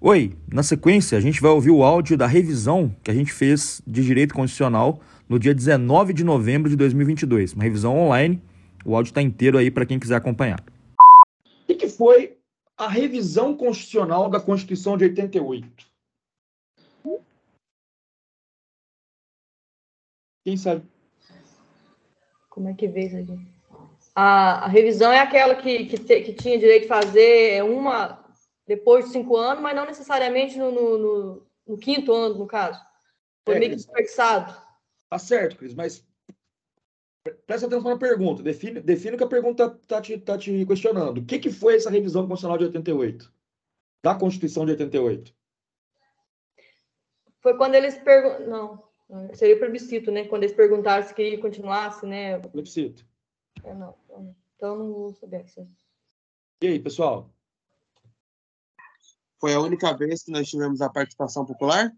Oi, na sequência a gente vai ouvir o áudio da revisão que a gente fez de direito constitucional no dia 19 de novembro de 2022, uma revisão online. O áudio está inteiro aí para quem quiser acompanhar. O que foi a revisão constitucional da Constituição de 88? Quem sabe? Como é que veio isso aqui? A, a revisão é aquela que, que, te, que tinha direito de fazer uma depois de cinco anos, mas não necessariamente no, no, no, no quinto ano, no caso. Foi é, meio que desperdiçado. Tá certo, Cris, mas presta atenção na pergunta. Define, define o que a pergunta está te, tá te questionando. O que, que foi essa revisão constitucional de 88? Da Constituição de 88? Foi quando eles perguntam. Não, seria plebiscito, né? Quando eles perguntaram se queria continuar, né? Plebiscito. É, não, então não vou saber. E aí, pessoal? Foi a única vez que nós tivemos a participação popular?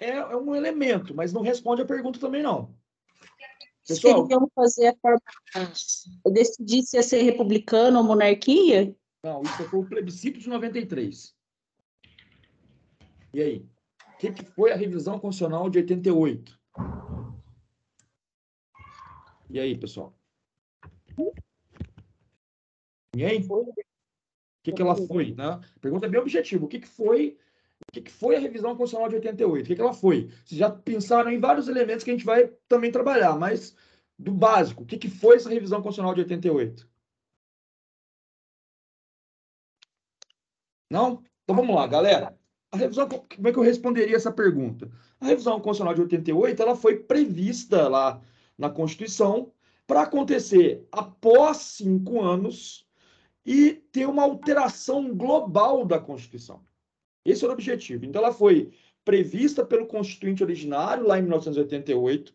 É, é um elemento, mas não responde a pergunta também, não. Pessoal, queriam fazer a forma. decidir se ia ser republicano ou monarquia? Não, isso foi o plebiscito de 93. E aí? O que, que foi a revisão constitucional de 88? E aí, pessoal? Ninguém? O que, que ela foi? Né? A pergunta é bem objetiva. O que, que foi o que, foi a revisão constitucional de 88? O que, ela foi? Vocês já pensaram em vários elementos que a gente vai também trabalhar, mas do básico, o que, que foi essa revisão constitucional de 88? Não? Então vamos lá, galera. A revisão, como é que eu responderia essa pergunta? A revisão constitucional de 88 ela foi prevista lá na Constituição para acontecer após cinco anos e ter uma alteração global da Constituição. Esse era o objetivo. Então, ela foi prevista pelo Constituinte originário, lá em 1988,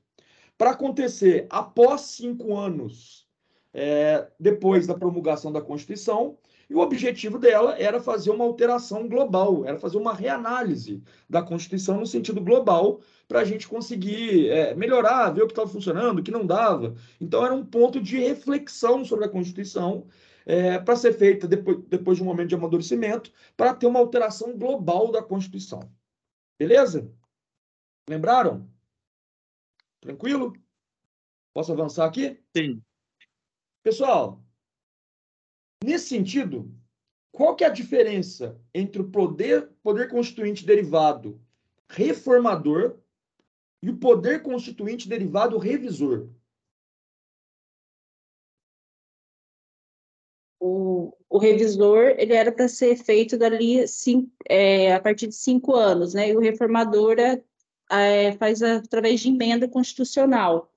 para acontecer após cinco anos é, depois da promulgação da Constituição, e o objetivo dela era fazer uma alteração global, era fazer uma reanálise da Constituição no sentido global, para a gente conseguir é, melhorar, ver o que estava funcionando, o que não dava. Então, era um ponto de reflexão sobre a Constituição é, para ser feita depois, depois de um momento de amadurecimento, para ter uma alteração global da Constituição. Beleza? Lembraram? Tranquilo? Posso avançar aqui? Sim. Pessoal, nesse sentido, qual que é a diferença entre o poder, poder constituinte derivado reformador e o poder constituinte derivado revisor? O, o revisor ele era para ser feito dali cinco, é, a partir de cinco anos, né? E o reformador é, é, faz através de emenda constitucional.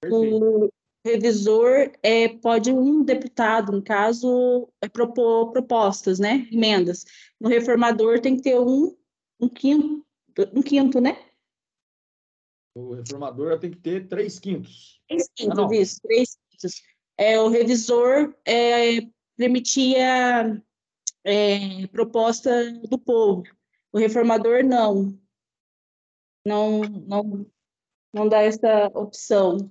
Perfeito. O revisor é, pode um deputado, no caso, é, propor propostas, né? Emendas. No reformador tem que ter um, um quinto, um quinto, né? O reformador tem que ter três quintos. Três quintos, ah, isso, três quintos. É, o revisor é, permitia é, proposta do povo. O reformador não. Não, não, não dá essa opção.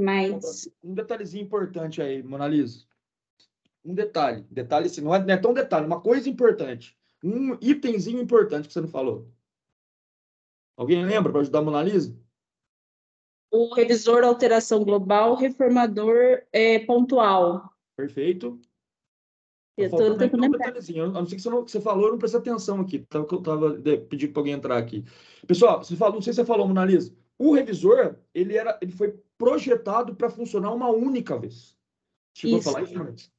Mais... Um detalhezinho importante aí, Monalisa. Um detalhe. Detalhe, assim, não é, não é tão detalhe, uma coisa importante. Um itemzinho importante que você não falou. Alguém lembra para ajudar a Monalisa? O revisor alteração global, reformador é, pontual. Perfeito. Eu tô, um detalhezinho. A não ser que você, não, que você falou, eu não prestei atenção aqui. Tava, eu tava pedindo para alguém entrar aqui. Pessoal, você falou, não sei se você falou, Monalisa. O revisor, ele, era, ele foi projetado para funcionar uma única vez. Chegou isso. a falar isso antes.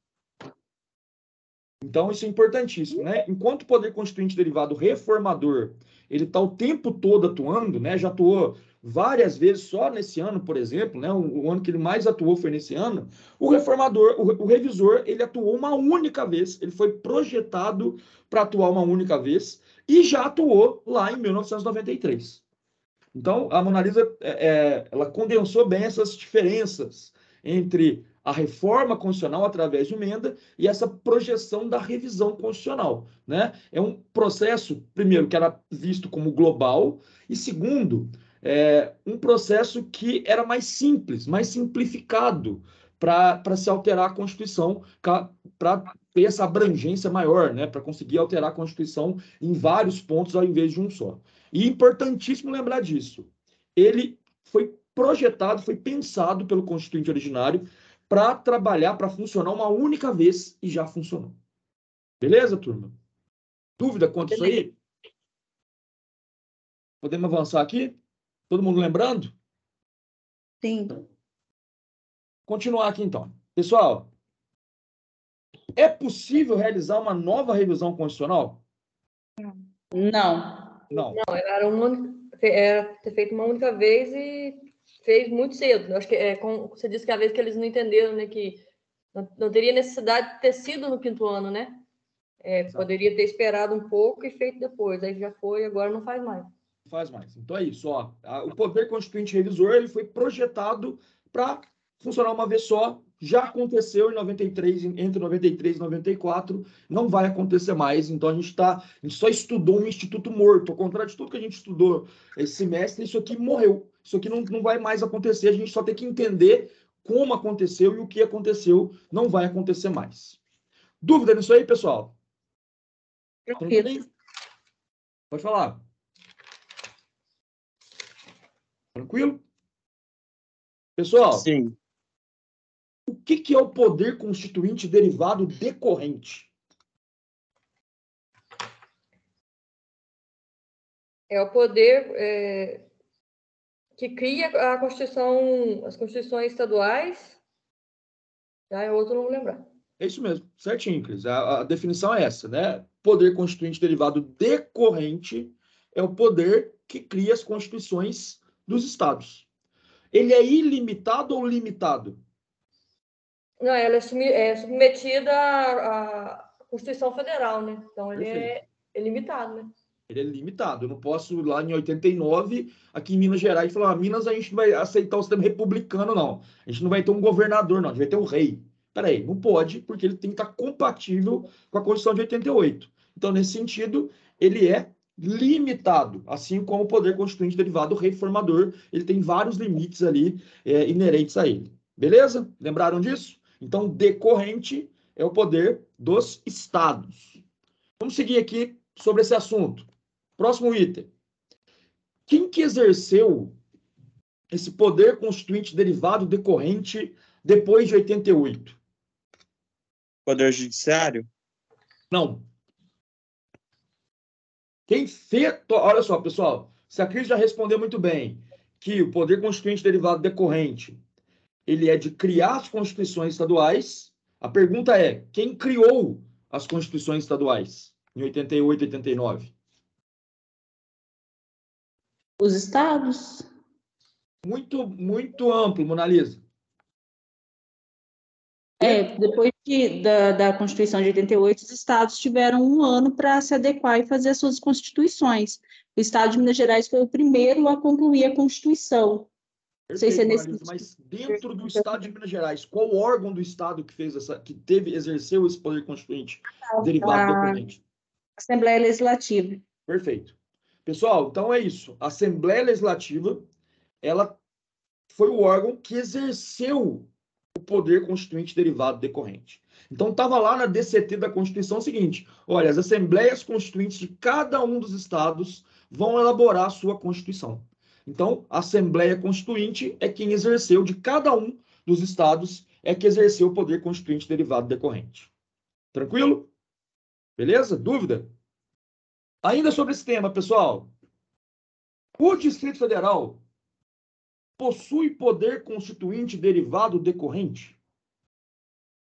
Então, isso é importantíssimo, né? Enquanto o poder constituinte derivado reformador, ele está o tempo todo atuando, né? Já atuou várias vezes só nesse ano, por exemplo, né? O, o ano que ele mais atuou foi nesse ano. O reformador, o, o revisor, ele atuou uma única vez. Ele foi projetado para atuar uma única vez e já atuou lá em 1993. Então, a Mona Lisa, é, é, ela condensou bem essas diferenças entre a reforma constitucional através de emenda e essa projeção da revisão constitucional. Né? É um processo, primeiro, que era visto como global, e segundo, é, um processo que era mais simples, mais simplificado para se alterar a Constituição, para ter essa abrangência maior, né, para conseguir alterar a Constituição em vários pontos ao invés de um só. E importantíssimo lembrar disso. Ele foi projetado, foi pensado pelo constituinte originário para trabalhar, para funcionar uma única vez e já funcionou. Beleza, turma? Dúvida quanto a isso aí? Podemos avançar aqui? Todo mundo lembrando? Sim. Continuar aqui então. Pessoal, é possível realizar uma nova revisão constitucional? Não. Não. Não, era uma era ter feito uma única vez e fez muito cedo. Eu acho que é, como você disse que a vez que eles não entenderam, né, que não, não teria necessidade de ter sido no quinto ano, né? É, poderia ter esperado um pouco e feito depois. Aí já foi, agora não faz mais. Não faz mais. Então é isso, ó. O poder constituinte revisor ele foi projetado para funcionar uma vez só. Já aconteceu em 93, entre 93 e 94, não vai acontecer mais. Então a gente tá, a gente só estudou um instituto morto. Ao contrário de tudo que a gente estudou esse semestre, isso aqui morreu. Isso aqui não, não vai mais acontecer. A gente só tem que entender como aconteceu e o que aconteceu. Não vai acontecer mais. Dúvida nisso aí, pessoal? Tranquilo. Pode falar. Tranquilo? Pessoal, Sim. o que, que é o poder constituinte derivado decorrente? É o poder é, que cria a Constituição, as Constituições estaduais. Já é outro não vou lembrar. É isso mesmo, certinho, Cris. A, a definição é essa, né? Poder constituinte derivado decorrente é o poder que cria as constituições dos estados. Ele é ilimitado ou limitado? Não, ela é, é submetida à, Constituição Federal, né? Então ele é, é limitado, né? Ele é limitado. Eu não posso, lá em 89, aqui em Minas Gerais, falar: ah, Minas a gente não vai aceitar o sistema republicano, não. A gente não vai ter um governador, não. A gente vai ter um rei. Peraí, não pode, porque ele tem que estar compatível com a Constituição de 88. Então, nesse sentido, ele é limitado, assim como o poder constituinte derivado do reformador, ele tem vários limites ali é, inerentes a ele. Beleza? Lembraram disso? Então, decorrente é o poder dos estados. Vamos seguir aqui sobre esse assunto. Próximo item. Quem que exerceu esse poder constituinte derivado decorrente depois de 88? Poder Judiciário? Não. Quem fez. Olha só, pessoal. Se a Cris já respondeu muito bem que o poder constituinte derivado decorrente ele é de criar as constituições estaduais, a pergunta é: quem criou as constituições estaduais em 88 e 89? Os estados? Muito, muito amplo, Monalisa. É, depois de, da, da Constituição de 88, os estados tiveram um ano para se adequar e fazer as suas constituições. O estado de Minas Gerais foi o primeiro a concluir a Constituição. Não sei se é nesse Monalisa, mas dentro do estado de Minas Gerais, qual órgão do estado que fez essa, que teve, exerceu esse poder constituinte derivado a decorrente? Assembleia Legislativa. Perfeito. Pessoal, então é isso. A Assembleia Legislativa, ela foi o órgão que exerceu o poder constituinte derivado decorrente. Então estava lá na DCT da Constituição o seguinte: olha, as assembleias constituintes de cada um dos estados vão elaborar a sua Constituição. Então, a Assembleia Constituinte é quem exerceu de cada um dos estados é que exerceu o poder constituinte derivado decorrente. Tranquilo? Beleza? Dúvida? Ainda sobre esse tema, pessoal. O Distrito Federal possui poder constituinte derivado decorrente?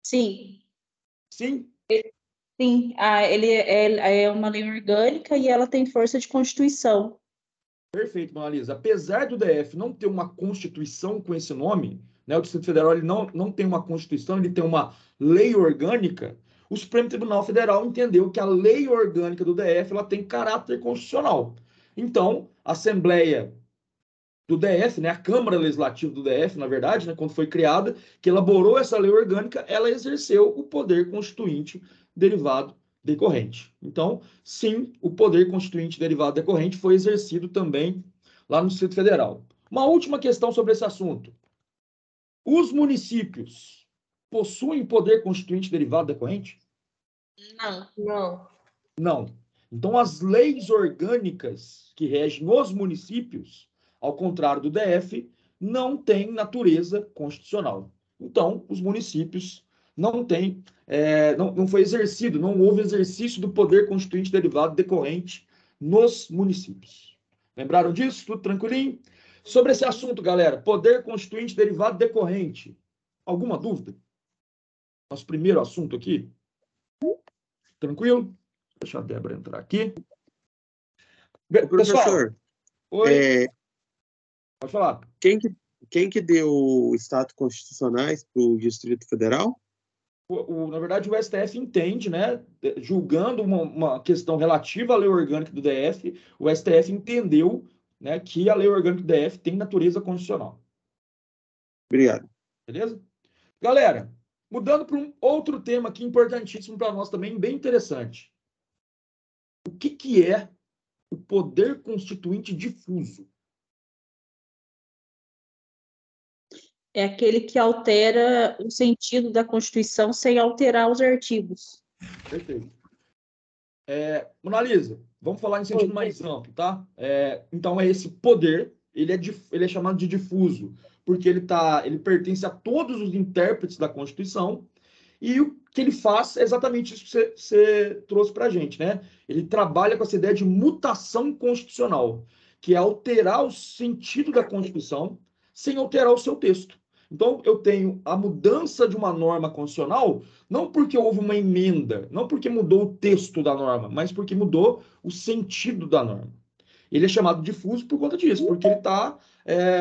Sim, Sim? sim. Ah, ele é, é uma lei orgânica e ela tem força de Constituição. Perfeito, Monalisa. Apesar do DF não ter uma constituição com esse nome, né, o Distrito Federal ele não, não tem uma constituição, ele tem uma lei orgânica, o Supremo Tribunal Federal entendeu que a lei orgânica do DF ela tem caráter constitucional. Então, a Assembleia do DF, né, a Câmara Legislativa do DF, na verdade, né, quando foi criada, que elaborou essa lei orgânica, ela exerceu o poder constituinte derivado decorrente. Então, sim, o poder constituinte derivado decorrente foi exercido também lá no Distrito Federal. Uma última questão sobre esse assunto. Os municípios possuem poder constituinte derivado decorrente? Não. Não. Não. Então, as leis orgânicas que regem os municípios, ao contrário do DF, não têm natureza constitucional. Então, os municípios não têm, é, não, não foi exercido, não houve exercício do poder constituinte derivado decorrente nos municípios. Lembraram disso? Tudo tranquilinho? Sobre esse assunto, galera, poder constituinte derivado decorrente. Alguma dúvida? Nosso primeiro assunto aqui. Tranquilo? Deixa a Débora entrar aqui. Be- Professor, oi, é, pode falar. quem, que, quem que deu o status constitucionais para o Distrito Federal? O- o- na verdade, o STF entende, né, julgando uma, uma questão relativa à lei orgânica do DF, o STF entendeu né, que a lei orgânica do DF tem natureza constitucional. Obrigado. Beleza? Galera, mudando para um outro tema aqui importantíssimo para nós também, bem interessante. O que, que é o poder constituinte difuso? É aquele que altera o sentido da Constituição sem alterar os artigos. Perfeito. É, Mona Lisa, vamos falar em sentido mais amplo, tá? É, então, é esse poder, ele é, ele é chamado de difuso, porque ele, tá, ele pertence a todos os intérpretes da Constituição, e o que ele faz é exatamente isso que você, você trouxe para a gente, né? Ele trabalha com essa ideia de mutação constitucional, que é alterar o sentido da Constituição sem alterar o seu texto. Então, eu tenho a mudança de uma norma constitucional não porque houve uma emenda, não porque mudou o texto da norma, mas porque mudou o sentido da norma. Ele é chamado difuso por conta disso, porque ele está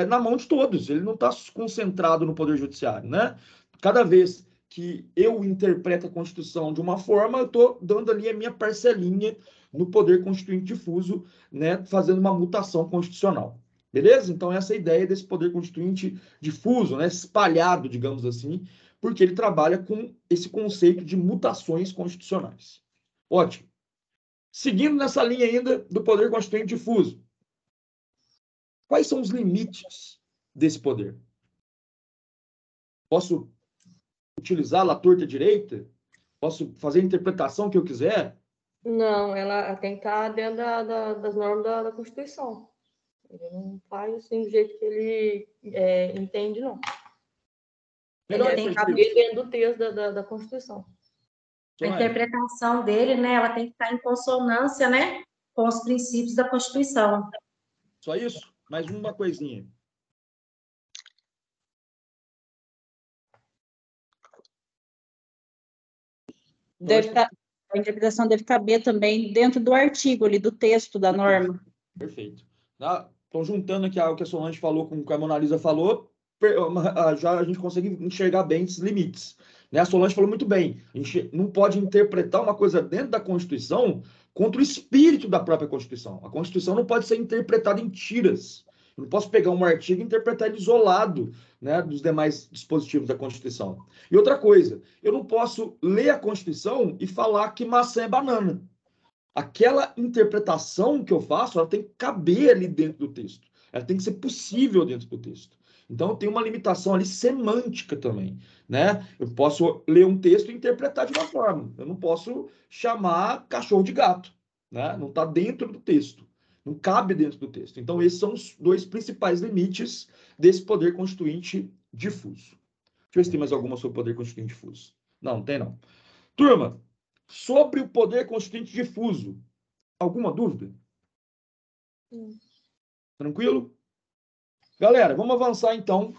na mão de todos, ele não está concentrado no Poder Judiciário. Né? Cada vez que eu interpreto a Constituição de uma forma, eu estou dando ali a minha parcelinha no Poder Constituinte difuso, né? fazendo uma mutação constitucional. Beleza? Então, essa é a ideia desse Poder Constituinte difuso, né? espalhado, digamos assim, porque ele trabalha com esse conceito de mutações constitucionais. Ótimo. Seguindo nessa linha ainda do poder constituinte difuso, quais são os limites desse poder? Posso utilizá-la à torta direita? Posso fazer a interpretação que eu quiser? Não, ela tem que estar dentro da, da- das normas da, da Constituição. Ele não faz assim do jeito que ele é, entende, não. Melhor Ele tem que caber dentro do texto da, da, da Constituição. A interpretação dele, né, ela tem que estar em consonância, né, com os princípios da Constituição. Só isso? Mais uma coisinha. Deve ca- a interpretação deve caber também dentro do artigo ali, do texto da norma. Perfeito. Estou juntando aqui o que a Solange falou com o que a Mona Lisa falou, per- ah, já a gente consegue enxergar bem esses limites. Né? A Solange falou muito bem. A gente não pode interpretar uma coisa dentro da Constituição contra o espírito da própria Constituição. A Constituição não pode ser interpretada em tiras. Eu não posso pegar um artigo e interpretar ele isolado né, dos demais dispositivos da Constituição. E outra coisa, eu não posso ler a Constituição e falar que maçã é banana aquela interpretação que eu faço, ela tem que caber ali dentro do texto. Ela tem que ser possível dentro do texto. Então, tem uma limitação ali semântica também, né? Eu posso ler um texto e interpretar de uma forma. Eu não posso chamar cachorro de gato, né? Não está dentro do texto. Não cabe dentro do texto. Então, esses são os dois principais limites desse poder constituinte difuso. Deixa eu ver se tem mais alguma sobre poder constituinte difuso. Não, não tem não. Turma, sobre o poder constituinte difuso. Alguma dúvida? Hum. Tranquilo? Galera, vamos avançar então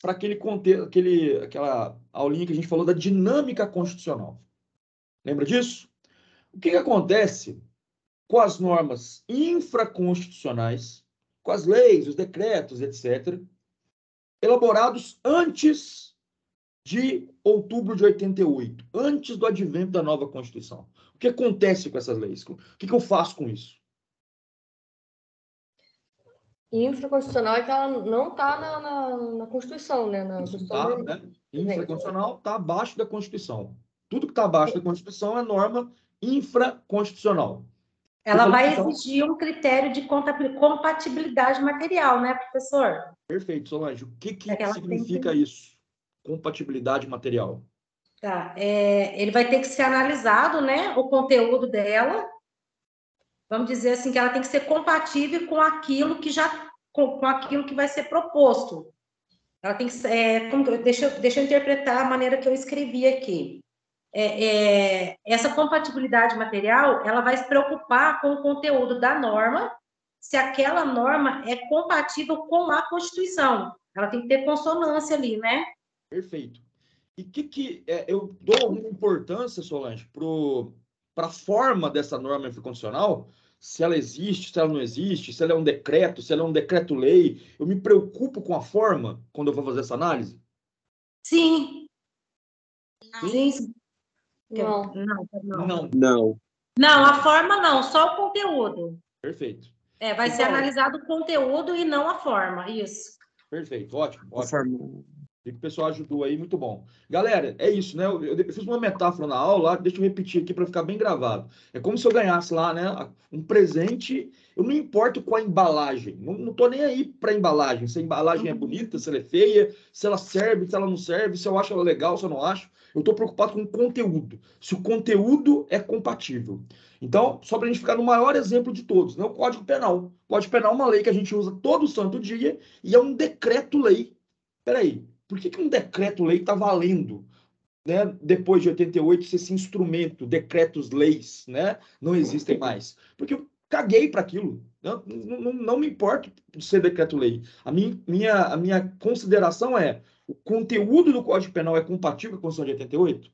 para aquele contexto, aquele, aquela aulinha que a gente falou da dinâmica constitucional. Lembra disso? O que, que acontece com as normas infraconstitucionais, com as leis, os decretos, etc., elaborados antes de outubro de 88, antes do advento da nova Constituição. O que acontece com essas leis? O que, que eu faço com isso? Infraconstitucional é que ela não está na, na, na Constituição, né? Na Constituição tá, né? Infraconstitucional está abaixo da Constituição. Tudo que está abaixo da Constituição é norma infraconstitucional. Ela vai então- exigir um critério de compatibilidade material, né, professor? Perfeito, Solange. O que, que É que ela significa isso? Compatibilidade material. Tá, é, ele vai ter que ser analisado, né, o conteúdo dela. Vamos dizer assim que ela tem que ser compatível com aquilo que já com, com aquilo que vai ser proposto. Ela tem que é, como, deixa, deixa eu interpretar a maneira que eu escrevi aqui. É, é, essa compatibilidade material, ela vai se preocupar com o conteúdo da norma, se aquela norma é compatível com a Constituição. Ela tem que ter consonância ali, né? Perfeito. E que que é, eu dou uma importância, Solange, para a forma dessa norma infraconstitucional, se ela existe, se ela não existe, se ela é um decreto, se ela é um decreto-lei. Eu me preocupo com a forma quando eu vou fazer essa análise? Sim. Não. Sim. Não. Não, não. Não. Não. Não, a forma não, só o conteúdo. Perfeito. É, vai então, ser analisado o conteúdo e não a forma, isso. Perfeito, ótimo. ótimo. Que o pessoal ajudou aí, muito bom. Galera, é isso, né? Eu, eu fiz uma metáfora na aula, deixa eu repetir aqui para ficar bem gravado. É como se eu ganhasse lá, né? Um presente. Eu não importo com a embalagem. Não, não tô nem aí para embalagem. Se a embalagem é bonita, se ela é feia, se ela serve, se ela não serve, se eu acho ela legal, se eu não acho. Eu estou preocupado com o conteúdo. Se o conteúdo é compatível. Então, só para a gente ficar no maior exemplo de todos, né? o Código Penal. O Código Penal é uma lei que a gente usa todo santo dia e é um decreto-lei. Peraí, por que, que um decreto-lei está valendo? Né, depois de 88, se esse instrumento, decretos-leis, né, não existem mais. Porque eu caguei para aquilo. Não, não, não, me importo ser decreto-lei. A minha, minha, a minha consideração é o conteúdo do Código Penal é compatível com a Constituição de 88?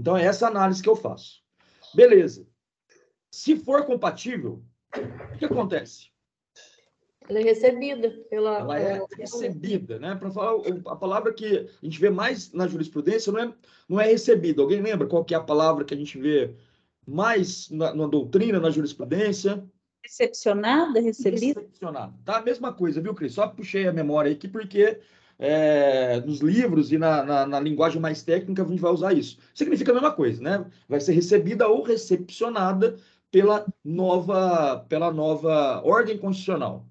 Então, é essa análise que eu faço. Beleza. Se for compatível, o que acontece? Ela é recebida pela. Ela é recebida, né? Para falar a palavra que a gente vê mais na jurisprudência não é, não é recebida. Alguém lembra qual que é a palavra que a gente vê mais na, na doutrina, na jurisprudência? Recepcionada, recebida? Recepcionada. Tá a mesma coisa, viu, Cris? Só puxei a memória aqui porque é, nos livros e na, na, na, linguagem mais técnica a gente vai usar isso. Significa a mesma coisa, né? Vai ser recebida ou recepcionada pela nova, pela nova ordem constitucional.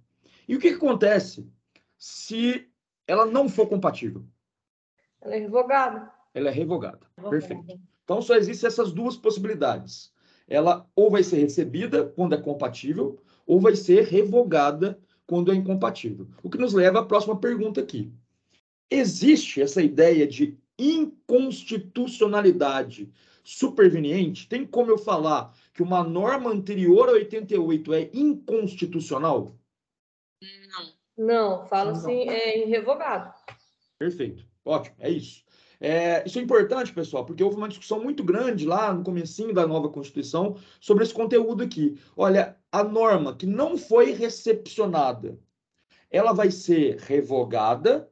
E o que, que acontece se ela não for compatível? Ela é revogada. Ela é revogada. revogada. Perfeito. Então só existem essas duas possibilidades. Ela ou vai ser recebida quando é compatível, ou vai ser revogada quando é incompatível. O que nos leva à próxima pergunta aqui. Existe essa ideia de inconstitucionalidade superveniente? Tem como eu falar que uma norma anterior a 88 é inconstitucional? Não. Não, fala assim, é irrevogado. Perfeito. Ótimo, é isso. É, isso é importante, pessoal, porque houve uma discussão muito grande lá no comecinho da nova Constituição sobre esse conteúdo aqui. Olha, a norma que não foi recepcionada, ela vai ser revogada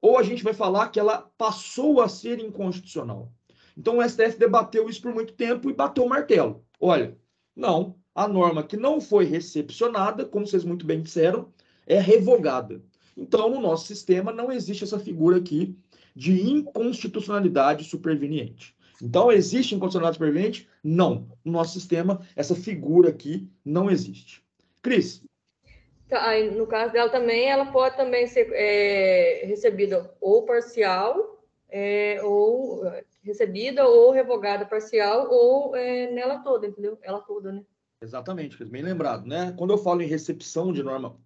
ou a gente vai falar que ela passou a ser inconstitucional. Então o STF debateu isso por muito tempo e bateu o martelo. Olha, não, a norma que não foi recepcionada, como vocês muito bem disseram, é revogada. Então, no nosso sistema, não existe essa figura aqui de inconstitucionalidade superveniente. Então, existe inconstitucionalidade superveniente? Não. No nosso sistema, essa figura aqui não existe. Cris. Tá, no caso dela também, ela pode também ser é, recebida ou parcial, é, ou recebida ou revogada parcial, ou é, nela toda, entendeu? Ela toda, né? Exatamente, bem lembrado, né? Quando eu falo em recepção de norma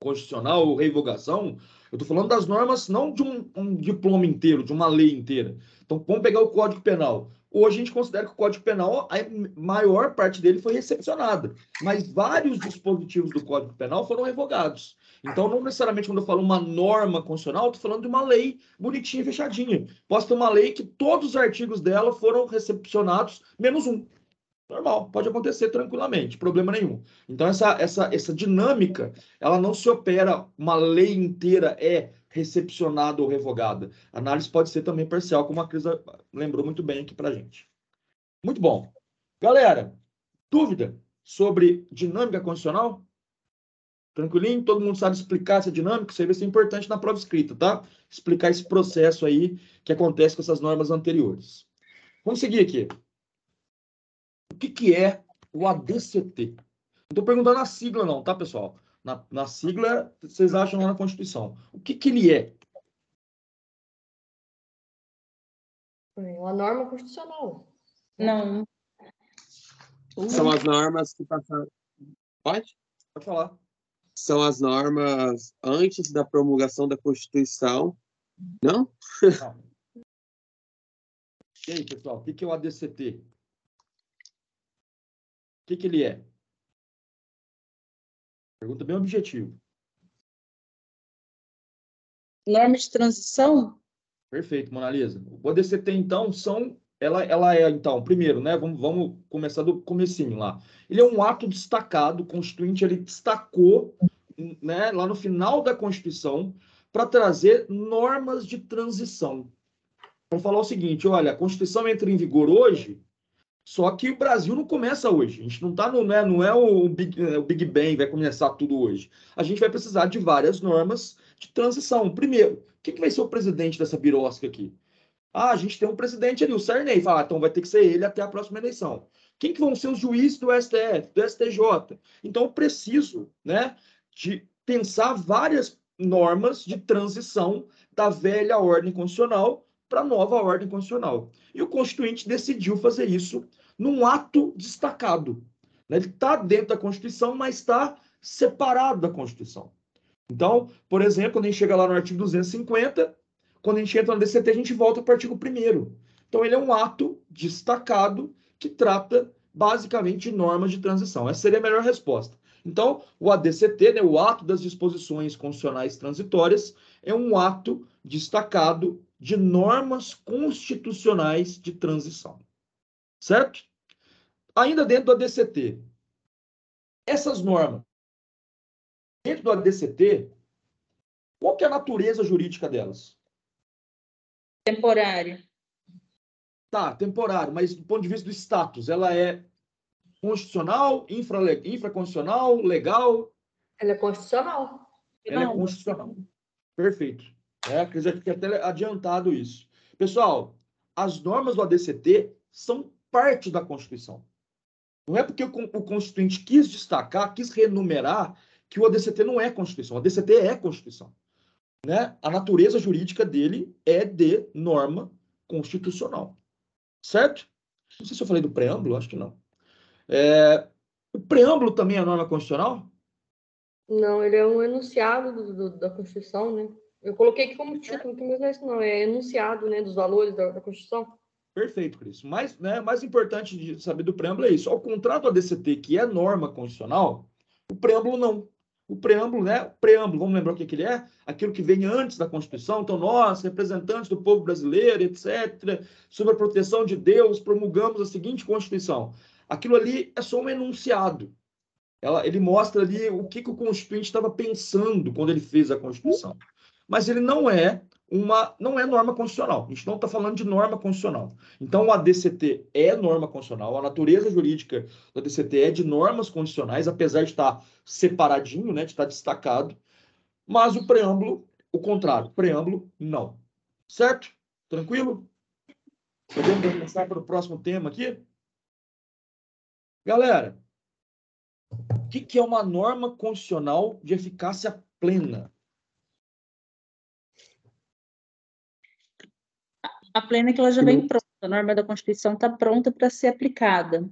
constitucional ou revogação, eu estou falando das normas não de um, um, diploma inteiro, de uma lei inteira. Então, vamos pegar o Código Penal. Hoje a gente considera que o Código Penal, a maior parte dele foi recepcionada, mas vários dispositivos do Código Penal foram revogados. Então, não necessariamente quando eu falo uma norma constitucional, estou falando de uma lei bonitinha fechadinha. Posso ter uma lei que todos os artigos dela foram recepcionados, menos um. Normal, pode acontecer tranquilamente, problema nenhum. Então, essa, essa, essa dinâmica, ela não se opera, uma lei inteira é recepcionada ou revogada. A análise pode ser também parcial, como a Cris lembrou muito bem aqui para gente. Muito bom. Galera, dúvida sobre dinâmica constitucional? Tranquilinho? Todo mundo sabe explicar essa dinâmica? Isso aí vai ser importante na prova escrita, tá? Explicar esse processo aí que acontece com essas normas anteriores. Vamos seguir aqui que, que é o ADCT? Não estou perguntando a sigla, não, tá, pessoal? Na, na, sigla, vocês acham lá na Constituição. O que, que ele é? É uma norma constitucional. Não. São as normas que passaram. Pode? Pode falar. São as normas antes da promulgação da Constituição. Não? E aí, pessoal, o que que é o ADCT? O que que ele é? Pergunta bem objetiva. Norma de transição? Perfeito, Monalisa. O ADCT, então, são. Ela, ela é, então, primeiro, né? Vamos, vamos começar do comecinho lá. Ele é um ato destacado, o Constituinte, ele destacou, né, lá no final da Constituição, para trazer normas de transição. Para falar o seguinte: olha, a Constituição entra em vigor hoje, só que o Brasil não começa hoje. A gente não está no, né, não é o Big, o Big Bang, vai começar tudo hoje. A gente vai precisar de várias normas de transição. Primeiro, o que, que vai ser o presidente dessa birosca aqui? Ah, a gente tem um presidente ali, o Sarney. Fala, ah, então vai ter que ser ele até a próxima eleição. Quem que vão ser os juízes do STF, do STJ? Então, eu preciso né, de pensar várias normas de transição da velha ordem constitucional para a nova ordem constitucional. E o Constituinte decidiu fazer isso num ato destacado. Né? Ele está dentro da Constituição, mas está separado da Constituição. Então, por exemplo, quando a gente chega lá no artigo 250, quando a gente entra no DCT, a gente volta para o artigo 1 Então, ele é um ato destacado que trata basicamente de normas de transição. Essa seria a melhor resposta. Então, o ADCT, né, o ato das disposições constitucionais transitórias, é um ato destacado de normas constitucionais de transição. Certo? Ainda dentro do ADCT, essas normas, dentro do ADCT, qual que é a natureza jurídica delas? Temporário. Tá, temporário, mas do ponto de vista do status, ela é constitucional, infra, infraconstitucional, legal? Ela é constitucional. Ela Não. é constitucional. Perfeito. É, que já fiquei até adiantado isso. Pessoal, as normas do ADCT são parte da Constituição. Não é porque o, con- o Constituinte quis destacar, quis renumerar, que o ADCT não é Constituição. O ADCT é Constituição. Né? A natureza jurídica dele é de norma constitucional. Certo? Não sei se eu falei do preâmbulo, acho que não. É, o preâmbulo também é norma constitucional? Não, ele é um enunciado do- do- da Constituição, né? Eu coloquei aqui como título, que mas não é isso não, é enunciado, né, dos valores da, da Constituição. Perfeito, Cris. Mais, né, mais importante de saber do preâmbulo é isso. Ao contrário do ADCT, que é norma constitucional, o preâmbulo não. O preâmbulo, né? O preâmbulo, vamos lembrar o que, que ele é? Aquilo que vem antes da Constituição. Então, nós, representantes do povo brasileiro, etc., sob a proteção de Deus, promulgamos a seguinte Constituição. Aquilo ali é só um enunciado. Ela, ele mostra ali o que, que o Constituinte estava pensando quando ele fez a Constituição. Mas ele não é uma, não é norma constitucional. A gente não está falando de norma constitucional. Então, o ADCT é norma constitucional, a natureza jurídica do ADCT é de normas constitucionais, apesar de estar separadinho, né, de estar destacado, mas o preâmbulo, o contrário, preâmbulo, não. Certo? Tranquilo? Podemos começar para o próximo tema aqui? Galera, o que, que é uma norma constitucional de eficácia plena? A plena é que ela já vem pronta. A norma da Constituição está pronta para ser aplicada.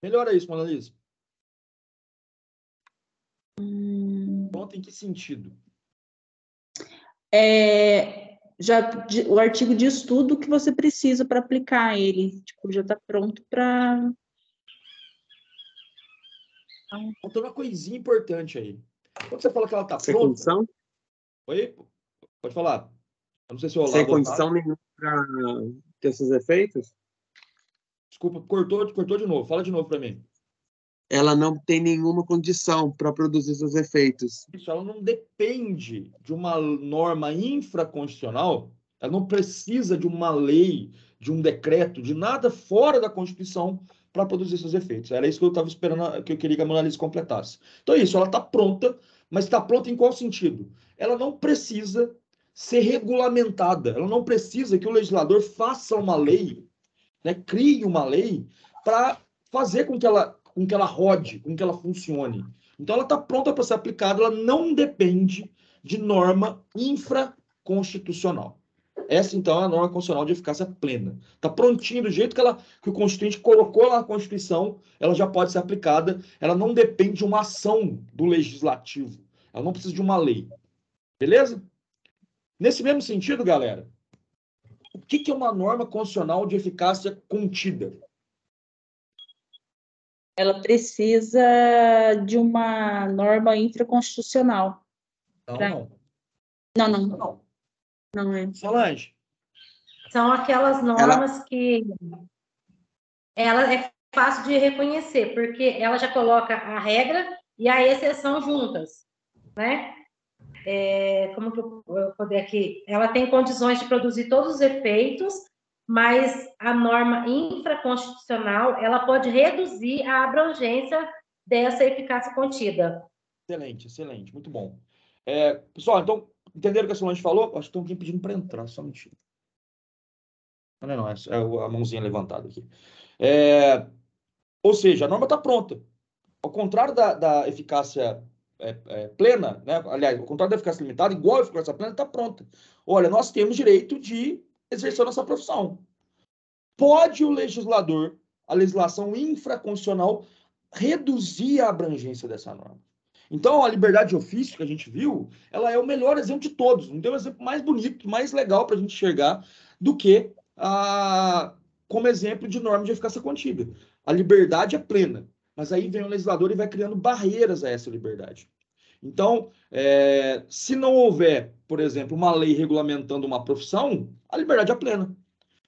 Melhora isso, Monalisa. Hum, Pronto em que sentido? é, já, o artigo diz tudo que você precisa para aplicar ele. Tipo, já está pronto para. Faltou uma coisinha importante aí. Quando você fala que ela está Sem pronta... condição? Oi? Pode falar. Não sei se o Sem condição nenhuma para ter esses efeitos? Desculpa, cortou, cortou de novo. Fala de novo para mim. Ela não tem nenhuma condição para produzir seus efeitos. Isso, ela não depende de uma norma infraconstitucional, ela não precisa de uma lei, de um decreto, de nada fora da Constituição para produzir seus efeitos. Era isso que eu estava esperando, que eu queria que a Mona Lisa completasse. Então é isso, ela está pronta, mas está pronta em qual sentido? Ela não precisa ser regulamentada, ela não precisa que o legislador faça uma lei, né, crie uma lei para fazer com que ela com que ela rode, com que ela funcione. Então ela está pronta para ser aplicada, ela não depende de norma infraconstitucional. Essa, então, é a norma constitucional de eficácia plena. Está prontinha do jeito que, ela, que o Constituinte colocou lá na Constituição, ela já pode ser aplicada. Ela não depende de uma ação do legislativo. Ela não precisa de uma lei. Beleza? Nesse mesmo sentido, galera, o que, é uma norma constitucional de eficácia contida? Ela precisa de uma norma infraconstitucional. Não, Pra- não. Não, não, não. não é. Solange, São aquelas normas que ela é fácil de reconhecer, porque ela já coloca a regra e a exceção juntas, né? É, como que eu vou poder aqui? Ela tem condições de produzir todos os efeitos, mas a norma infraconstitucional ela pode reduzir a abrangência dessa eficácia contida. excelente, excelente, muito bom. É, pessoal, então, entenderam o que a Solange falou? Acho que tem alguém pedindo para entrar, só um minutinho. Não, não, é, é a mãozinha levantada aqui. É, ou seja, a norma está pronta. Ao contrário da, da eficácia é, é, plena, né? aliás, ao contrário da eficácia limitada, igual a eficácia plena, está pronta. Olha, nós temos direito de exercer nossa profissão. Pode o legislador, a legislação infraconstitucional, reduzir a abrangência dessa norma. Então, a liberdade de ofício que a gente viu, ela é o melhor exemplo de todos. Não tem um exemplo mais bonito, mais legal para a gente enxergar do que a, como exemplo de norma de eficácia contida. A liberdade é plena, mas aí vem o legislador e vai criando barreiras a essa liberdade. Então, é, se não houver, por exemplo, uma lei regulamentando uma profissão, a liberdade é plena.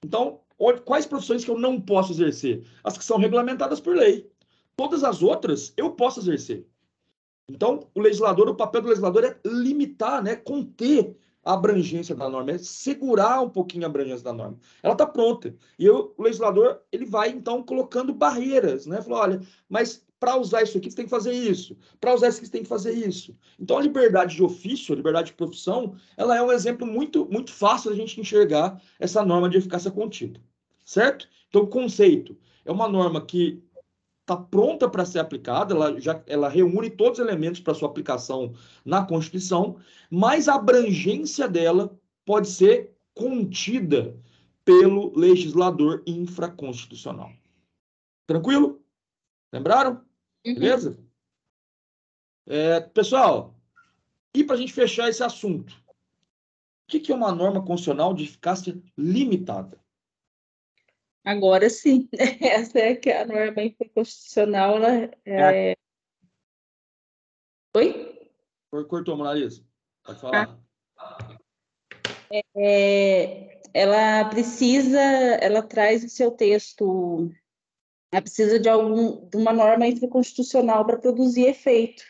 Então, onde- quais profissões que eu não posso exercer? As que são regulamentadas por lei. Todas as outras eu posso exercer. Então, o legislador, o papel do legislador é limitar, né, conter a abrangência da norma, é segurar um pouquinho a abrangência da norma. Ela está pronta. E eu, o legislador, ele vai, então, colocando barreiras, né? Falou, olha, mas para usar isso aqui, você tem que fazer isso. Para usar isso aqui, você tem que fazer isso. Então, a liberdade de ofício, a liberdade de profissão, ela é um exemplo muito, muito fácil da gente enxergar essa norma de eficácia contida. Certo? Então, o conceito é uma norma que está pronta para ser aplicada, ela já ela reúne todos os elementos para sua aplicação na Constituição, mas a abrangência dela pode ser contida pelo legislador infraconstitucional. Tranquilo? Lembraram? Beleza? É, pessoal, e para a gente fechar esse assunto, o que, que é uma norma constitucional de eficácia limitada? Agora sim. Essa é que a norma infraconstitucional, ela é... Oi? Cor- Cortou, Monalisa? Pode falar. É, ela precisa, ela traz o seu texto, ela precisa de algum, de uma norma infraconstitucional para produzir efeito.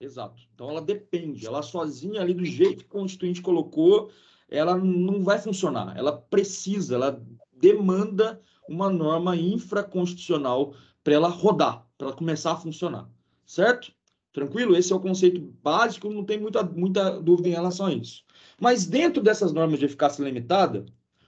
Exato. Então ela depende, ela sozinha ali do jeito que o Constituinte colocou, ela não vai funcionar. Ela precisa, ela demanda uma norma infraconstitucional para ela rodar, para ela começar a funcionar. Certo? Tranquilo? Esse é o conceito básico, não tem muita, muita dúvida em relação a isso. Mas dentro dessas normas de eficácia limitada,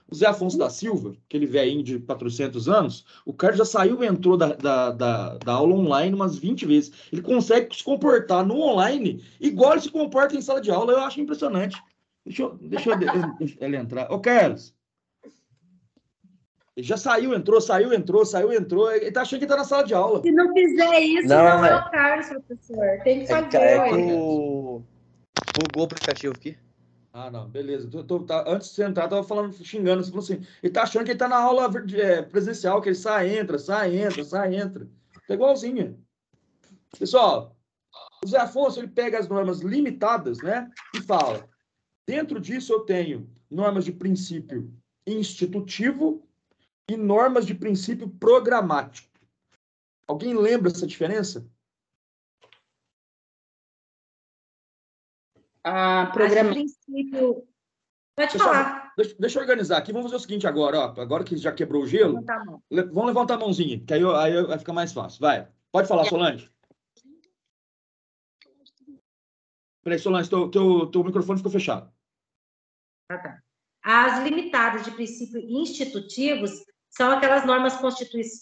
o Zé Afonso da Silva, aquele velhinho de 400 anos, o cara já saiu e entrou da, da, da, da aula online umas 20 vezes. Ele consegue se comportar no online igual ele se comporta em sala de aula. Eu acho impressionante. Deixa eu, deixa ele entrar. Ô, Carlos. Ele já saiu, entrou, saiu, entrou, saiu, entrou. Ele tá achando que tá na sala de aula. Se não fizer isso, Não, não, é é- o Carlos, professor. Tem que É, fazer, é que o... bugou o aplicativo aqui. Ah, não, beleza. Tô- tô- tá- antes de você entrar, eu tava falando, xingando, você falou assim, ele tá achando que ele tá na aula é, presencial, que ele sai, entra, sai, entra, sai, entra. Tá igualzinho. Pessoal, o Zé Afonso, ele pega as normas limitadas, né, e fala, dentro disso eu tenho normas de princípio institutivo e normas de princípio programático. Alguém lembra essa diferença? A Mas, programa... princípio... Pode Pessoal, falar. Deixa, deixa eu organizar aqui. Vamos fazer o seguinte agora, ó. Agora que já quebrou o gelo, Tá. Le- Vamos levantar a mãozinha, que aí, eu- aí eu- vai ficar mais fácil. Vai. Pode falar, Solange. Peraí, Solange, teu, teu, teu microfone ficou fechado. As limitadas de princípios institutivos são aquelas normas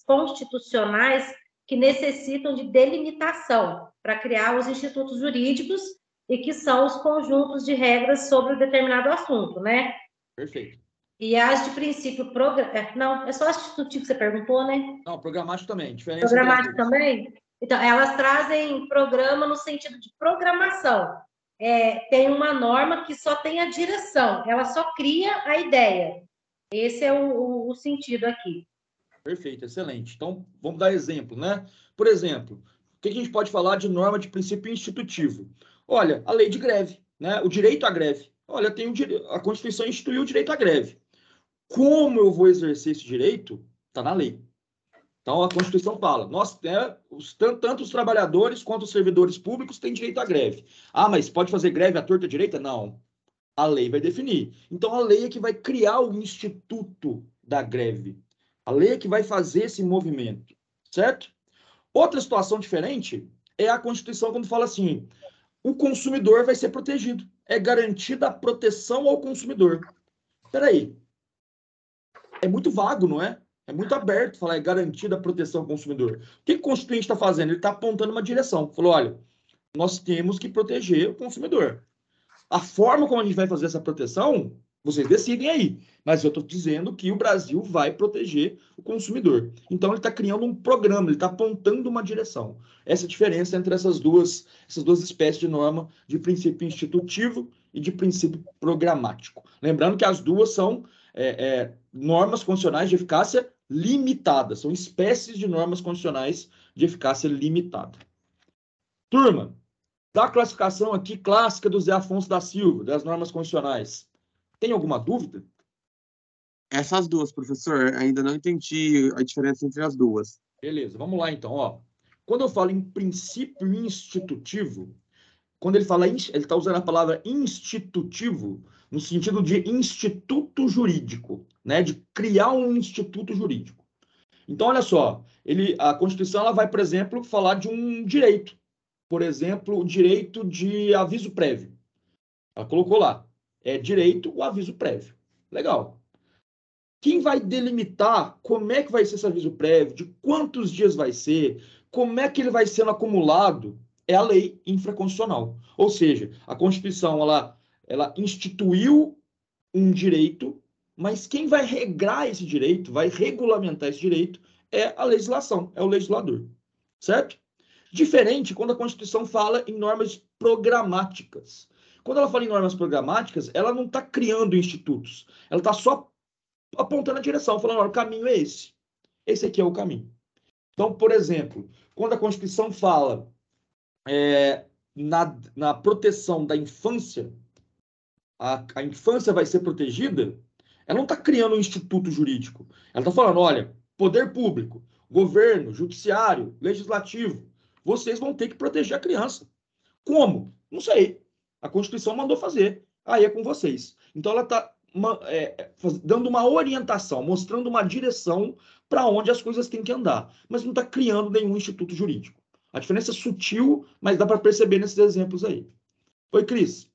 constitucionais que necessitam de delimitação para criar os institutos jurídicos e que são os conjuntos de regras sobre um determinado assunto, né? Perfeito. E as de princípio progra... é, não, é só institutivo que você perguntou, né? Não, programático também. Diferença Programático as também? Então, elas trazem programa no sentido de programação. É, tem uma norma que só tem a direção, ela só cria a ideia. Esse é o, o- o sentido aqui. Perfeito, excelente. Então, vamos dar exemplo, né? Por exemplo, o que a gente pode falar de norma de princípio institutivo? Olha, a lei de greve, né? O direito à greve. Olha, tem dire... a Constituição instituiu o direito à greve. Como eu vou exercer esse direito? Está na lei. Então, a Constituição fala, nós, né, os, tan- tanto os trabalhadores quanto os servidores públicos têm direito à greve. Ah, mas pode fazer greve à torta direita? Não. A lei vai definir. Então, a lei é que vai criar o instituto da greve. A lei é que vai fazer esse movimento, certo? Outra situação diferente é a Constituição quando fala assim: o consumidor vai ser protegido. É garantida a proteção ao consumidor. Peraí. É muito vago, não é? É muito aberto falar é garantida a proteção ao consumidor. O que, o Constituinte está fazendo? Ele está apontando uma direção. Falou: olha, nós temos que proteger o consumidor. A forma como a gente vai fazer essa proteção, vocês decidem aí. Mas eu estou dizendo que o Brasil vai proteger o consumidor. Então ele está criando um programa, ele está apontando uma direção. Essa é a diferença entre essas duas, essas duas espécies de norma de princípio institutivo e de princípio programático. Lembrando que as duas são é, é, normas constitucionais de eficácia limitada, são espécies de normas constitucionais de eficácia limitada. Turma, da classificação aqui clássica do Zé Afonso da Silva, das normas constitucionais, tem alguma dúvida? Essas duas, professor, ainda não entendi a diferença entre as duas. Beleza, vamos lá então. Ó. Quando eu falo em princípio institutivo, quando ele fala, ele está usando a palavra institutivo no sentido de instituto jurídico, né? De criar um instituto jurídico. Então, olha só, ele, a Constituição ela vai, por exemplo, falar de um direito. Por exemplo, o direito de aviso prévio. Ela colocou lá, é direito o aviso prévio. Legal. Quem vai delimitar como é que vai ser esse aviso prévio, de quantos dias vai ser, como é que ele vai sendo acumulado, é a lei infraconstitucional. Ou seja, a Constituição ela, ela instituiu um direito, mas quem vai regrar esse direito, vai regulamentar esse direito, é a legislação, é o legislador. Certo? Diferente quando a Constituição fala em normas programáticas. Quando ela fala em normas programáticas, ela não está criando institutos, ela está só apontando a direção, falando, olha, o caminho é esse. Esse aqui é o caminho. Então, por exemplo, quando a Constituição fala é, na, na proteção da infância, a, a infância vai ser protegida, ela não está criando um instituto jurídico. Ela está falando, olha, poder público, governo, judiciário, legislativo, vocês vão ter que proteger a criança. Como? Não sei. A Constituição mandou fazer. Aí é com vocês. Então ela está é, dando uma orientação, mostrando uma direção para onde as coisas têm que andar, mas não está criando nenhum instituto jurídico. A diferença é sutil, mas dá para perceber nesses exemplos aí. Oi, Cris.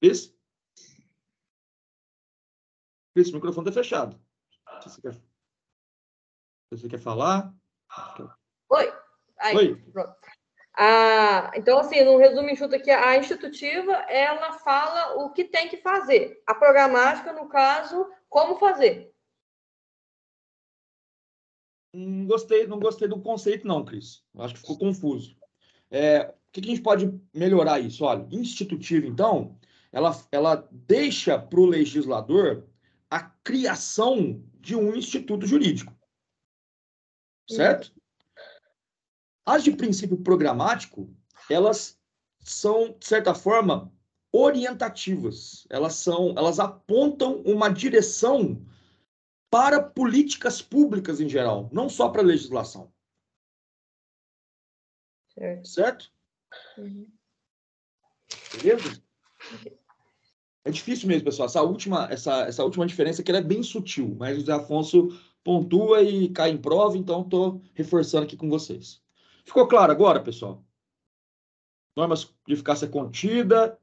Cris? Cris, o microfone está fechado. Se você quer, se você quer falar? Oi. Aí, Oi. Pronto. Ah, então, assim, no resumo enxuto aqui, a institutiva, ela fala o que tem que fazer. A programática, no caso, como fazer. Não gostei, não gostei do conceito, não, Cris. Acho que ficou confuso. É, o que, que a gente pode melhorar isso? Olha, institutiva, então, ela, ela deixa para o legislador a criação de um instituto jurídico. Certo? As de princípio programático, elas são, de certa forma, orientativas. Elas são, elas apontam uma direção para políticas públicas em geral, não só para legislação. Certo? Certo? Uhum. Beleza? É difícil mesmo, pessoal. Essa última, essa, essa última diferença que ela é bem sutil, mas o Zé Afonso pontua e cai em prova, então estou reforçando aqui com vocês. Ficou claro agora, pessoal? Normas de eficácia contida,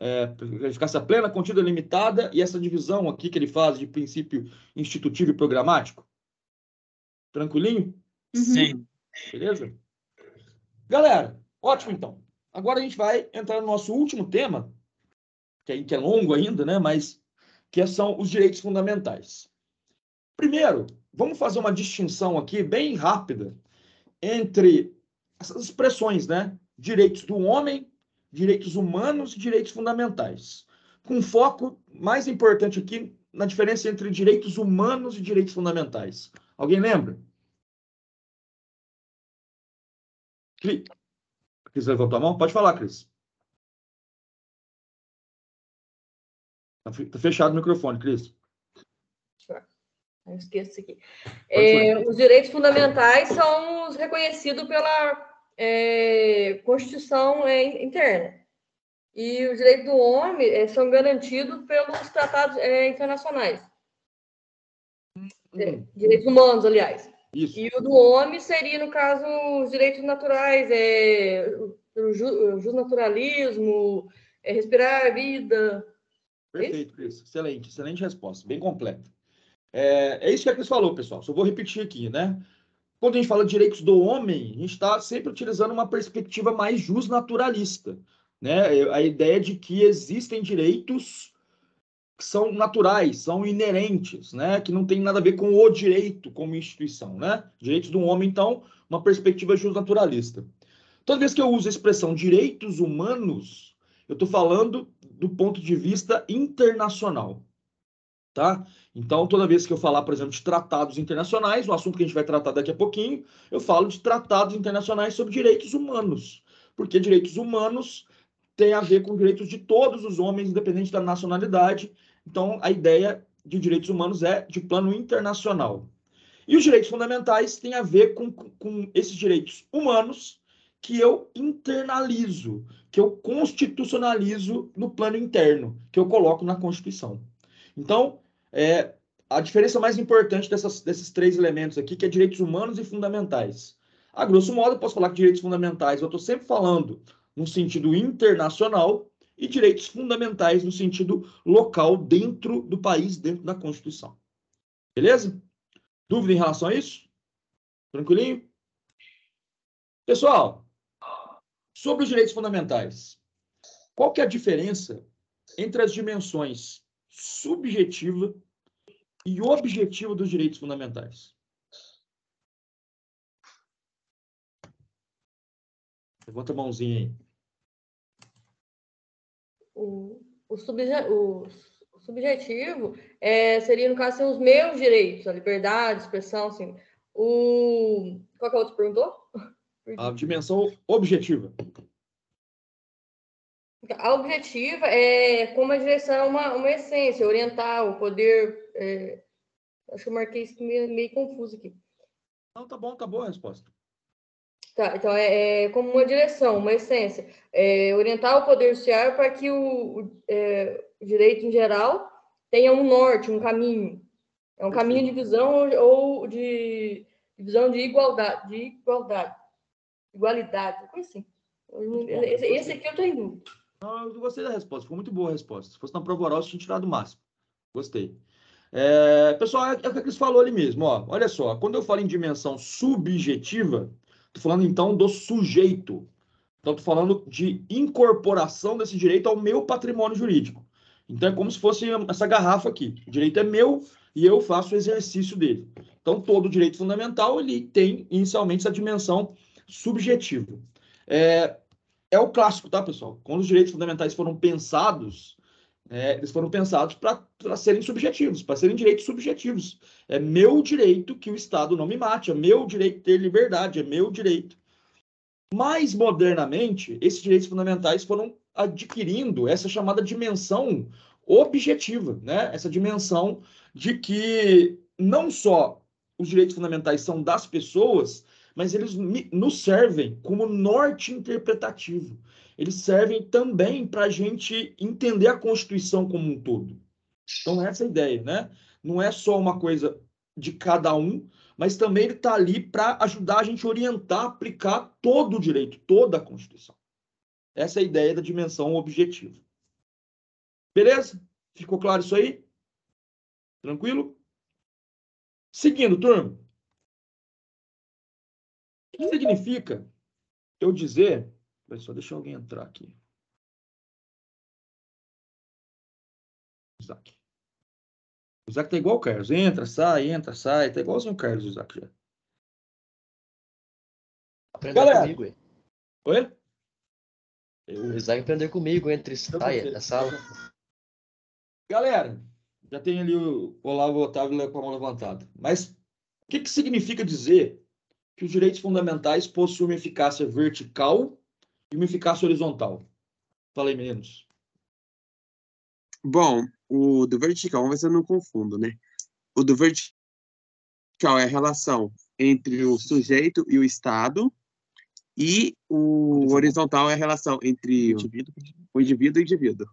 é, eficácia plena, contida, limitada, e essa divisão aqui que ele faz de princípio institutivo e programático? Tranquilinho? Sim. Beleza? Galera, ótimo então. Agora a gente vai entrar no nosso último tema, que é, que é longo ainda, né? Mas que são os direitos fundamentais. Primeiro, vamos fazer uma distinção aqui bem rápida entre essas expressões, né? Direitos do homem, direitos humanos e direitos fundamentais. Com foco mais importante aqui na diferença entre direitos humanos e direitos fundamentais. Alguém lembra? Cris levantou a mão? Pode falar, Cris. Está fechado o microfone, Cris. Eu esqueço aqui. É, os direitos fundamentais são os reconhecidos pela é, Constituição é, interna. E os direitos do homem é, são garantidos pelos tratados é, internacionais. Hum. Direitos humanos, aliás. Isso. E o do homem seria, no caso, os direitos naturais, é, o, ju, naturalismo, é, respirar a vida. Perfeito, Cris. Excelente, excelente resposta, bem completa. É, é isso que a Cris falou, pessoal. Só vou repetir aqui, né? Quando a gente fala de direitos do homem, a gente está sempre utilizando uma perspectiva mais justnaturalista. Né? A ideia de que existem direitos que são naturais, são inerentes, né? que não tem nada a ver com o direito como instituição. Né? Direitos do homem, então, uma perspectiva justnaturalista. Toda vez que eu uso a expressão direitos humanos, eu estou falando do ponto de vista internacional. Tá? Então, toda vez que eu falar, por exemplo, de tratados internacionais, um assunto que a gente vai tratar daqui a pouquinho, eu falo de tratados internacionais sobre direitos humanos, porque direitos humanos têm a ver com direitos de todos os homens, independente da nacionalidade. Então, a ideia de direitos humanos é de plano internacional. E os direitos fundamentais têm a ver com, com esses direitos humanos que eu internalizo, que eu constitucionalizo no plano interno, que eu coloco na Constituição. Então, é, a diferença mais importante dessas, desses três elementos aqui, que é direitos humanos e fundamentais. A grosso modo, eu posso falar que direitos fundamentais, eu estou sempre falando no sentido internacional, e direitos fundamentais no sentido local, dentro do país, dentro da Constituição. Beleza? Dúvida em relação a isso? Tranquilinho? Pessoal, sobre os direitos fundamentais, qual que é a diferença entre as dimensões subjetiva e objetiva dos direitos fundamentais. Levanta a mãozinha aí. O, o, subje, o, o subjetivo é, seria, no caso, assim, os meus direitos, a liberdade, a expressão, assim. O... Qual que é o outro perguntou? A dimensão objetiva. A objetiva é como a direção é uma, uma essência, orientar o poder. É, acho que eu marquei isso meio, meio confuso aqui. Não, tá bom, tá boa a resposta. Tá, então é, é como uma direção, uma essência. É, orientar o poder judiciário para que o, o, é, o, direito em geral tenha um norte, um caminho. É um caminho de visão ou, de, de visão de igualdade, de igualdade, igualdade, coisa assim. Esse, esse aqui eu tenho dúvida. Não, eu gostei da resposta, ficou muito boa a resposta. Se fosse na prova oral, eu tinha tirado o máximo. Gostei. É, pessoal, é, é o que eles falou ali mesmo. Ó. Olha só, quando eu falo em dimensão subjetiva, estou falando então do sujeito. Então, estou falando de incorporação desse direito ao meu patrimônio jurídico. Então, é como se fosse essa garrafa aqui. O direito é meu e eu faço o exercício dele. Então, todo direito fundamental ele tem inicialmente essa dimensão subjetiva. É, é o clássico, tá, pessoal? Quando os direitos fundamentais foram pensados, é, eles foram pensados para serem subjetivos, para serem direitos subjetivos. É meu direito que o Estado não me mate, é meu direito ter liberdade, é meu direito. Mais modernamente, esses direitos fundamentais foram adquirindo essa chamada dimensão objetiva, né? Essa dimensão de que não só os direitos fundamentais são das pessoas, mas eles nos servem como norte interpretativo. Eles servem também para a gente entender a Constituição como um todo. Então, essa é a ideia, né? Não é só uma coisa de cada um, mas também ele está ali para ajudar a gente a orientar, aplicar todo o direito, toda a Constituição. Essa é a ideia da dimensão objetiva. Beleza? Ficou claro isso aí? Tranquilo? Seguindo, turma. O que significa eu dizer. Só deixa alguém entrar aqui. Isaac. O Isaac tá igual o Carlos. Entra, sai, entra, sai. Tá igualzinho o Carlos, o Isaac já. Aprender Galera. comigo, ué. Oi? O Isaac aprender comigo entre sai da sala. Galera, já tem ali o Olavo Otávio com a mão levantada. Mas o que, que significa dizer que os direitos fundamentais possuem uma eficácia vertical e uma eficácia horizontal? Falei, meninos. Bom, o do vertical, vamos ver se eu não confundo, né? O do vertical é a relação entre o sujeito e o Estado, e o horizontal é a relação entre o o indivíduo e o indivíduo.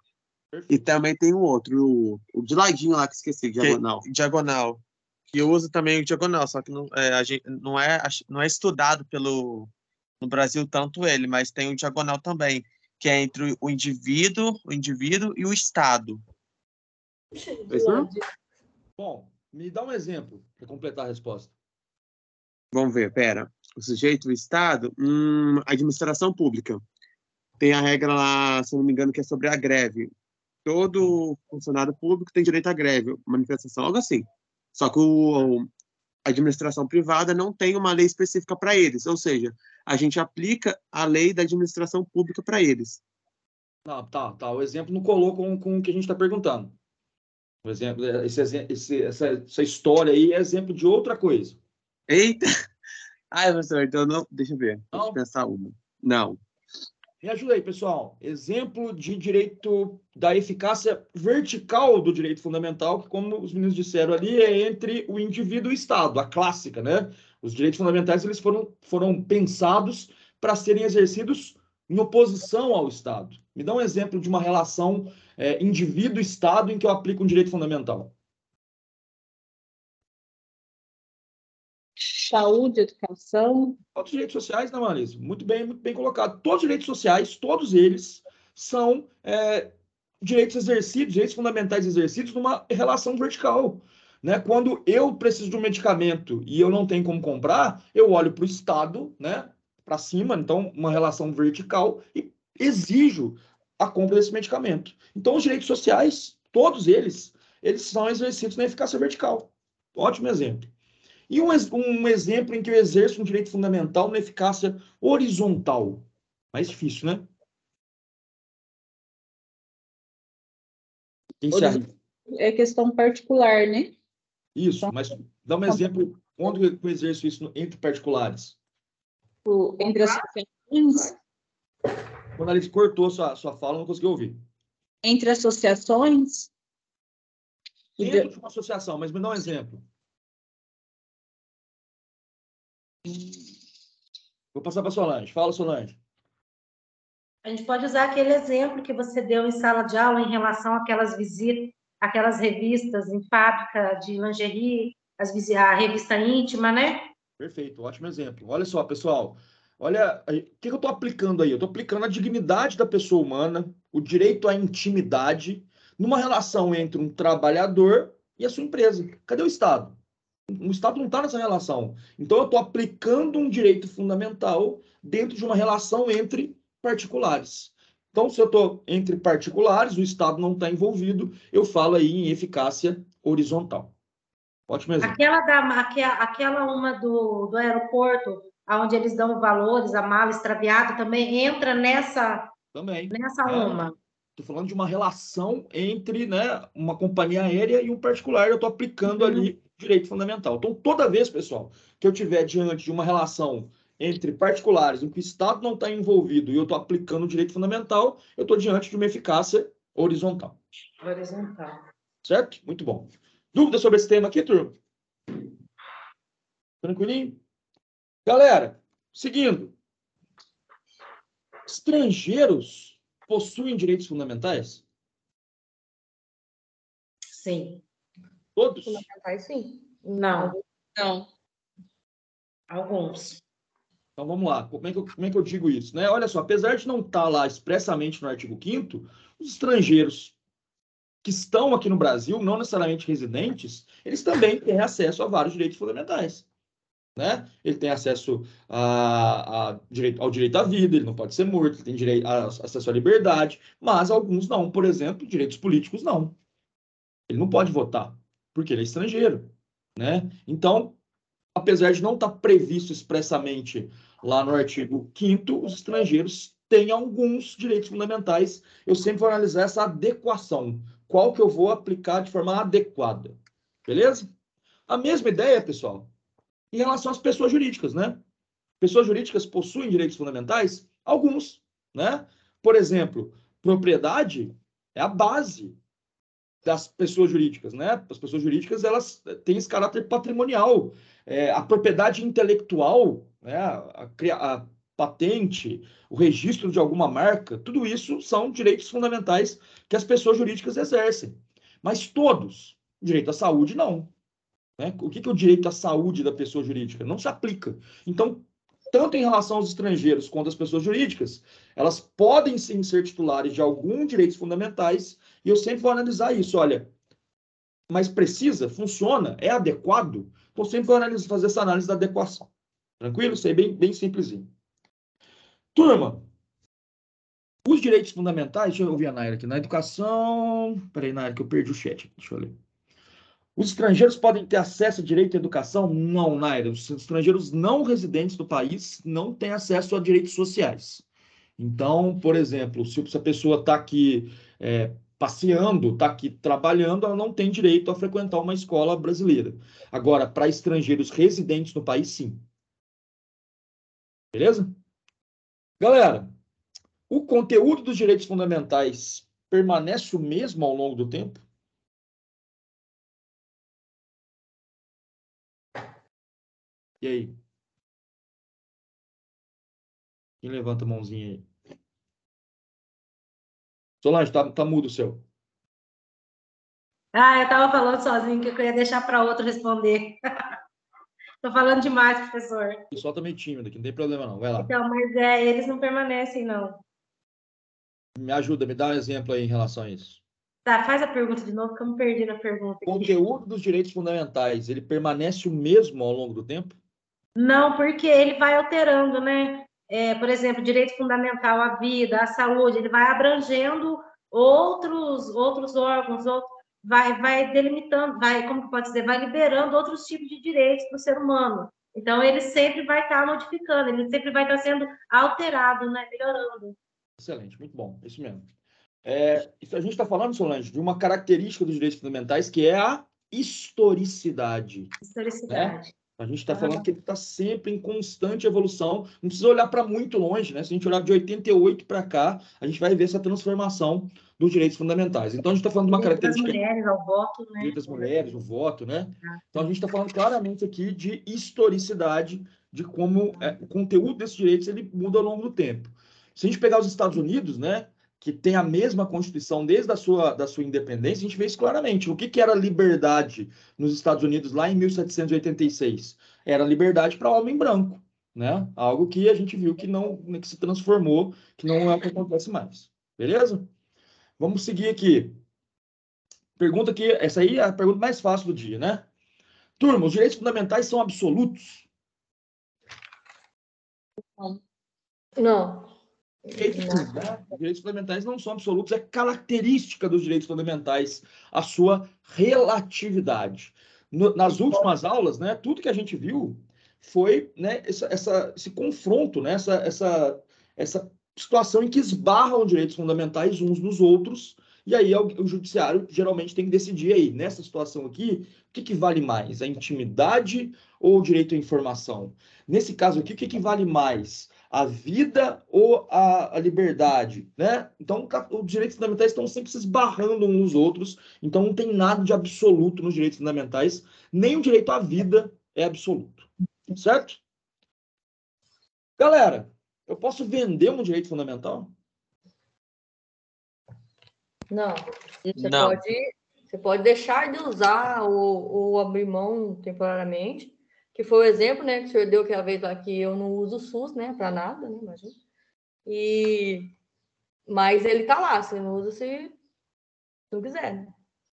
E também tem o outro, o, o de ladinho lá que esqueci, diagonal. diagonal. Que eu uso também o diagonal, só que não é, a gente, não é, não é estudado pelo no Brasil tanto ele, mas tem o diagonal também, que é entre o indivíduo, o indivíduo e o Estado. Não? Bom, me dá um exemplo para completar a resposta. Vamos ver, pera. O sujeito, o Estado, hum, administração pública. Tem a regra lá, se não me engano, que é sobre a greve. Todo funcionário público tem direito à greve, manifestação, algo assim. Só que o, a administração privada não tem uma lei específica para eles, ou seja, a gente aplica a lei da administração pública para eles. Não, tá, tá. O exemplo não colou com, com o que a gente está perguntando. O exemplo, esse, exe- esse, essa, essa história aí é exemplo de outra coisa. Eita! Ai, professor, então não. Deixa eu ver. Deixa Não? eu pensar uma. Não. Me ajuda aí, pessoal. Exemplo de direito da eficácia vertical do direito fundamental, que, como os meninos disseram ali, é entre o indivíduo e o Estado, a clássica, né? Os direitos fundamentais eles foram, foram pensados para serem exercidos em oposição ao Estado. Me dá um exemplo de uma relação é, indivíduo-Estado em que eu aplico um direito fundamental. Saúde, educação. Todos os direitos sociais, né, Marisa? Muito bem, muito bem colocado. Todos os direitos sociais, todos eles, são é, direitos exercidos, direitos fundamentais exercidos numa relação vertical. Né? Quando eu preciso de um medicamento e eu não tenho como comprar, eu olho para o Estado, né, para cima, então uma relação vertical, e exijo a compra desse medicamento. Então, os direitos sociais, todos eles, eles são exercidos na eficácia vertical. Ótimo exemplo. E um, um exemplo em que eu exerço um direito fundamental na eficácia horizontal. Mais difícil, né? Quem arrisca? É questão particular, né? Isso, mas dá um exemplo quando eu exerço isso entre particulares. Entre associações, Quando a cortou sua, sua fala, não consegui ouvir. entre associações, Dentro de- de uma associação, mas me dá um exemplo. Vou passar para a Solange. Fala, Solange. A gente pode usar aquele exemplo que você deu em sala de aula em relação àquelas visitas, aquelas revistas em fábrica de lingerie, as, a revista íntima, né? Perfeito, ótimo exemplo. Olha só, pessoal. Olha, o que que eu estou aplicando aí? Eu estou aplicando a dignidade da pessoa humana, o direito à intimidade, numa relação entre um trabalhador e a sua empresa. Cadê o Estado? O Estado não está nessa relação. Então, eu estou aplicando um direito fundamental dentro de uma relação entre particulares. Então, se eu estou entre particulares, o Estado não está envolvido, eu falo aí em eficácia horizontal. Ótimo exemplo. Aquela, da, aquela, aquela uma do, do aeroporto, onde eles dão valores, a mala extraviada, também entra nessa, Também. nessa É. uma. Estou falando de uma relação entre né, uma companhia aérea e um particular. Eu estou aplicando Uhum. ali direito fundamental. Então, toda vez, pessoal, que eu tiver diante de uma relação entre particulares em que o Estado não está envolvido e eu estou aplicando o direito fundamental, eu estou diante de uma eficácia horizontal. Horizontal. Certo? Muito bom. Dúvida sobre esse tema aqui, turma? Tranquilinho? Galera, seguindo. Estrangeiros possuem direitos fundamentais? Sim. Todos? Fundamentais, sim. Não, não. alguns. Então vamos lá, como é que eu, como é que eu digo isso? Né? Olha só, apesar de não estar lá expressamente no artigo 5 os estrangeiros que estão aqui no Brasil, não necessariamente residentes, eles também têm acesso a vários direitos fundamentais. Né? Ele tem acesso a, a direito, ao direito à vida, ele não pode ser morto, ele tem direito a, acesso à liberdade, mas alguns não. Por exemplo, direitos políticos não. Ele não pode votar, porque ele é estrangeiro, né? Então, apesar de não estar previsto expressamente lá no artigo 5 os estrangeiros têm alguns direitos fundamentais. Eu sempre vou analisar essa adequação. Qual que eu vou aplicar de forma adequada. Beleza? A mesma ideia, pessoal, em relação às pessoas jurídicas, né? Pessoas jurídicas possuem direitos fundamentais? Alguns, né? Por exemplo, propriedade é a base das pessoas jurídicas, né? As pessoas jurídicas elas têm esse caráter patrimonial. É, a propriedade intelectual, né? A, a, a patente, o registro de alguma marca, tudo isso são direitos fundamentais que as pessoas jurídicas exercem. Mas todos, direito à saúde, não. Né? O que, que é o direito à saúde da pessoa jurídica? Não se aplica. Então, tanto em relação aos estrangeiros quanto às pessoas jurídicas, elas podem sim ser titulares de alguns direitos fundamentais, e eu sempre vou analisar isso. Olha, mas precisa? Funciona? É adequado? Então, sempre vou analisar, fazer essa análise da adequação. Tranquilo? Isso aí bem, bem simplesinho. Turma, os direitos fundamentais, deixa eu ouvir a Naira aqui, na educação. Peraí, Naira, que eu perdi o chat. Deixa eu ler. Os estrangeiros podem ter acesso a direito à educação? Não, Naira. Os estrangeiros não residentes do país não têm acesso a direitos sociais. Então, por exemplo, se a pessoa está aqui é, passeando, está aqui trabalhando, ela não tem direito a frequentar uma escola brasileira. Agora, para estrangeiros residentes no país, sim. Beleza? Galera, o conteúdo dos direitos fundamentais permanece o mesmo ao longo do tempo? E aí? Quem levanta a mãozinha aí? Solange, tá, tá mudo o seu. Ah, eu estava falando sozinho que eu ia deixar para outro responder. Estou falando demais, professor. O pessoal tá meio tímido aqui, não tem problema não. Vai lá. Então, mas é, eles não permanecem, não. Me ajuda, me dá um exemplo aí em relação a isso. Tá, faz a pergunta de novo, que eu me perdi na pergunta. O conteúdo dos direitos fundamentais, ele permanece o mesmo ao longo do tempo? Não, porque ele vai alterando, né? É, por exemplo, direito fundamental à vida, à saúde, ele vai abrangendo outros outros órgãos, outros, vai vai delimitando, vai, como pode dizer, vai liberando outros tipos de direitos para o ser humano. Então ele sempre vai estar tá modificando, ele sempre vai estar tá sendo alterado, né? Melhorando. Excelente, muito bom, isso mesmo. É, a gente está falando, Solange, de uma característica dos direitos fundamentais que é a historicidade. Historicidade. Né? A gente está falando que ele está sempre em constante evolução. Não precisa olhar para muito longe, né? Se a gente olhar de 88 para cá, a gente vai ver essa transformação dos direitos fundamentais. Então, a gente está falando de uma característica. Das mulheres, ao voto, né? Das mulheres, o voto, né? Então, a gente está falando claramente aqui de historicidade, de como é, o conteúdo desses direitos ele muda ao longo do tempo. Se a gente pegar os Estados Unidos, né? Que tem a mesma Constituição desde a sua, da sua independência, a gente vê isso claramente. O que, que era liberdade nos Estados Unidos lá em 1786? Era liberdade para homem branco, né? Algo que a gente viu que não que se transformou, que não é o que acontece mais. Beleza? Vamos seguir aqui. Pergunta que essa aí é a pergunta mais fácil do dia, né? Turma, os direitos fundamentais são absolutos? Não. Os direitos fundamentais não são absolutos, é característica dos direitos fundamentais a sua relatividade. No, nas últimas aulas, né, tudo que a gente viu foi né, essa, essa, esse confronto, né, essa, essa, essa situação em que esbarram direitos fundamentais uns nos outros, e aí o, o judiciário geralmente tem que decidir aí, nessa situação aqui, o que, que vale mais, a intimidade ou o direito à informação? Nesse caso aqui, o que, que vale mais? A vida ou a, a liberdade, né? Então, os direitos fundamentais estão sempre se esbarrando uns nos outros, então não tem nada de absoluto nos direitos fundamentais, nem o direito à vida é absoluto, certo? Galera, eu posso vender um direito fundamental? Não. Você, não. Pode, você pode deixar de usar ou, ou abrir mão temporariamente, que foi o exemplo, né, que o senhor deu aquela vez lá que eu não uso o SUS, né, para nada, né, imagina. E mas ele tá lá, você não usa se não quiser. Né?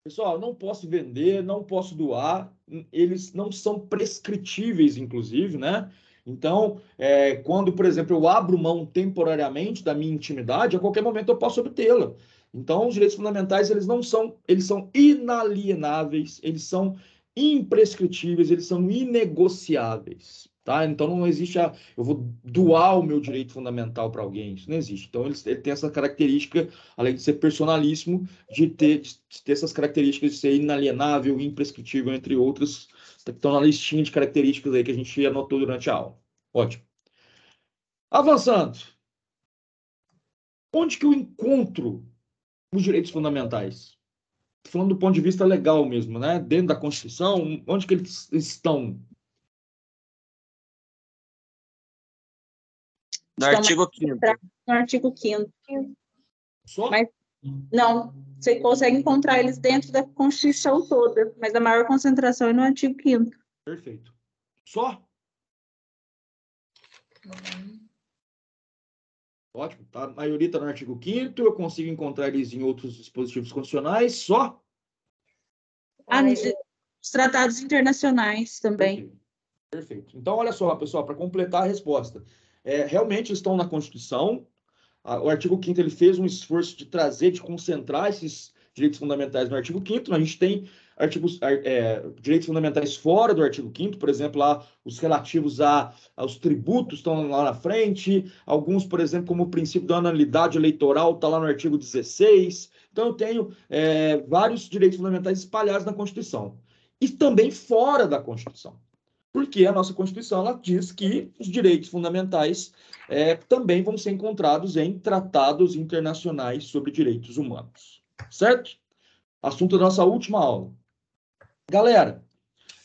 Pessoal, não posso vender, não posso doar, eles não são prescritíveis, inclusive, né? Então, é, quando, por exemplo, eu abro mão temporariamente da minha intimidade, a qualquer momento eu posso obtê-la. Então, os direitos fundamentais, eles não são, eles são inalienáveis, eles são imprescritíveis, eles são inegociáveis, tá? Então, não existe a, eu vou doar o meu direito fundamental para alguém, isso não existe. Então, eles, ele tem essa característica, além de ser personalíssimo, de ter, de ter essas características de ser inalienável, imprescritível, entre outras, que estão na listinha de características aí que a gente anotou durante a aula. Ótimo. Avançando. Onde que eu encontro os direitos fundamentais? Falando do ponto de vista legal mesmo, né? Dentro da Constituição, onde que eles estão? No Estão artigo 5 No artigo 5 Só? Mas- Não, você consegue encontrar eles dentro da Constituição toda, mas a maior concentração é no artigo 5 Perfeito. Só? Ótimo. Tá? A maioria está no artigo 5 eu consigo encontrar eles em outros dispositivos constitucionais, só? Ah, nos os tratados internacionais também. Perfeito. Perfeito. Então, olha só, pessoal, para completar a resposta. É, realmente estão na Constituição. A- O artigo 5 ele fez um esforço de trazer, de concentrar esses direitos fundamentais no artigo 5 A gente tem artigos, ar- é, direitos fundamentais fora do artigo 5 por exemplo, lá os relativos a, aos tributos estão lá na frente, alguns, por exemplo, como o princípio da anualidade eleitoral está lá no artigo 16. Então, eu tenho é, vários direitos fundamentais espalhados na Constituição. E também fora da Constituição porque a nossa Constituição ela diz que os direitos fundamentais é, também vão ser encontrados em tratados internacionais sobre direitos humanos. Certo? Assunto da nossa última aula. Galera,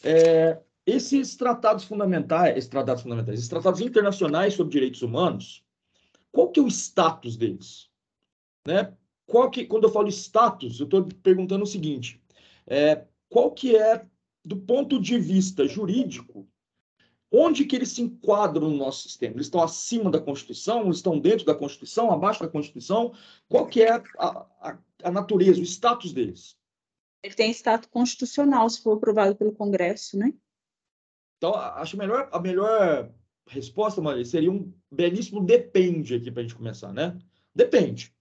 é, esses tratados fundamentais, esses tratados fundamentais, esses tratados internacionais sobre direitos humanos, qual que é o status deles? Né? Qual que, quando eu falo status, eu estou perguntando o seguinte: é, qual que é do ponto de vista jurídico, onde que eles se enquadram no nosso sistema? Eles estão acima da Constituição? Estão dentro da Constituição? Abaixo da Constituição? Qual que é a, a, a natureza, o status deles? Ele tem status constitucional, se for aprovado pelo Congresso, né? Então, acho melhor, a melhor resposta, Maria, seria um belíssimo depende aqui para a gente começar, né? Depende.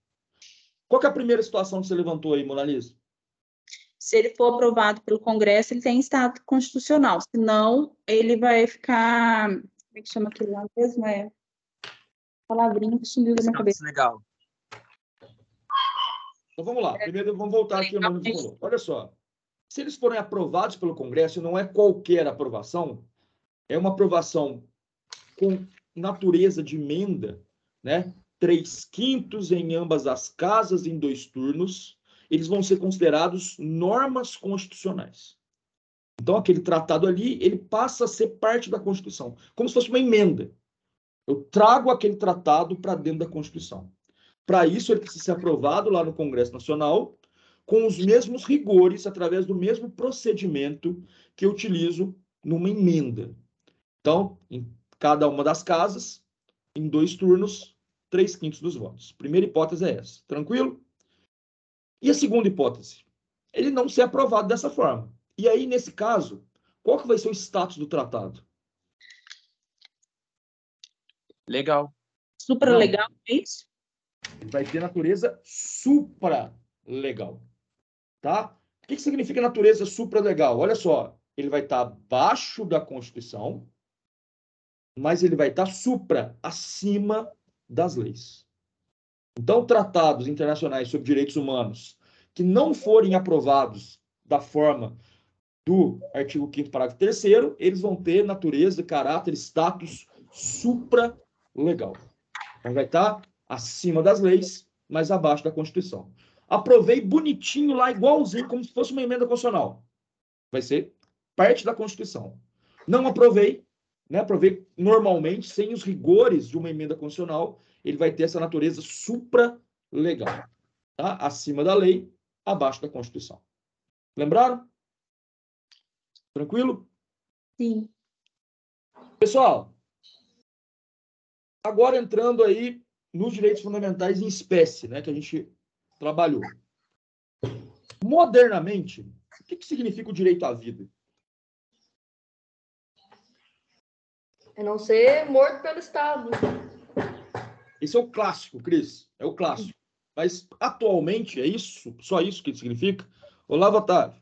Qual que é a primeira situação que você levantou aí, Mona Lisa? Se ele for aprovado pelo Congresso, ele tem status constitucional. Senão, ele vai ficar. Como é que chama aquilo lá mesmo? É palavrinha que sumiu da minha cabeça. legal. Então vamos lá. Primeiro vamos voltar aqui falou. Olha só. Se eles forem aprovados pelo Congresso, não é qualquer aprovação, é uma aprovação com natureza de emenda, né? Três quintos em ambas as casas em dois turnos, eles vão ser considerados normas constitucionais. Então, aquele tratado ali, ele passa a ser parte da Constituição, como se fosse uma emenda. Eu trago aquele tratado para dentro da Constituição. Para isso, ele precisa ser aprovado lá no Congresso Nacional, com os mesmos rigores, através do mesmo procedimento que eu utilizo numa emenda. Então, em cada uma das casas, em dois turnos, três quintos dos votos. Primeira hipótese é essa. Tranquilo? E a segunda hipótese? Ele não ser aprovado dessa forma. E aí, nesse caso, qual que vai ser o status do tratado? Legal. Supralegal, é isso? Vai ter natureza supralegal. Tá? O que, que significa natureza supralegal? Olha só, ele vai estar abaixo da Constituição, mas ele vai estar supra, acima das leis. Então, tratados internacionais sobre direitos humanos que não forem aprovados da forma do artigo 5 parágrafo 3 eles vão ter natureza, caráter, status supralegal. Então, vai estar acima das leis, mas abaixo da Constituição. Aprovei bonitinho lá, igualzinho, como se fosse uma emenda constitucional. Vai ser parte da Constituição. Não aprovei, né? Aprovei normalmente, sem os rigores de uma emenda constitucional, ele vai ter essa natureza supralegal. Tá? Acima da lei, abaixo da Constituição. Lembraram? Tranquilo? Sim. Pessoal, agora entrando aí nos direitos fundamentais em espécie, né, que a gente trabalhou. Modernamente, o que, que significa o direito à vida? É não ser morto pelo Estado. Esse é o clássico, Cris. É o clássico. Mas atualmente é isso? Só isso que significa? Olá, Otávio.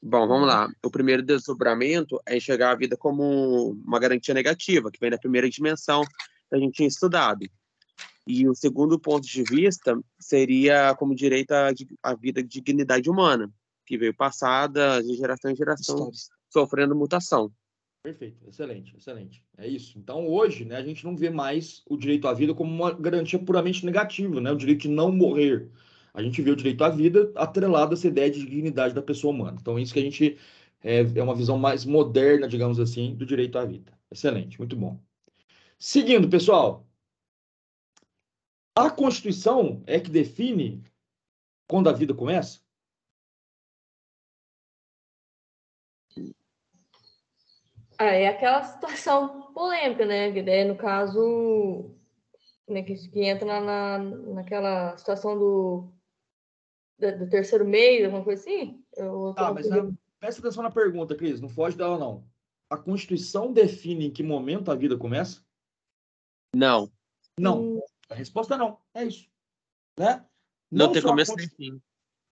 Bom, vamos lá. O primeiro desdobramento é enxergar a vida como uma garantia negativa, que vem da primeira dimensão que a gente tinha estudado. E o segundo ponto de vista seria como direito à, à vida de dignidade humana, que veio passada de geração em geração, sofrendo mutação. Perfeito, excelente, excelente. É isso. Então, hoje, né, a gente não vê mais o direito à vida como uma garantia puramente negativa, né? O direito de não morrer a gente vê o direito à vida atrelado a essa ideia de dignidade da pessoa humana. Então, isso que a gente é, é uma visão mais moderna, digamos assim, do direito à vida. Excelente, muito bom. Seguindo, pessoal, a Constituição é que define quando a vida começa? Ah, é aquela situação polêmica, né? É, no caso, né, que, que entra na, na, naquela situação do do terceiro mês, alguma coisa assim? Eu tá, mas a, presta atenção na pergunta, Cris, não foge dela, não. A Constituição define em que momento a vida começa? Não. Não. Hum. A resposta é não. É isso. Né? Não, não tem começo nem fim.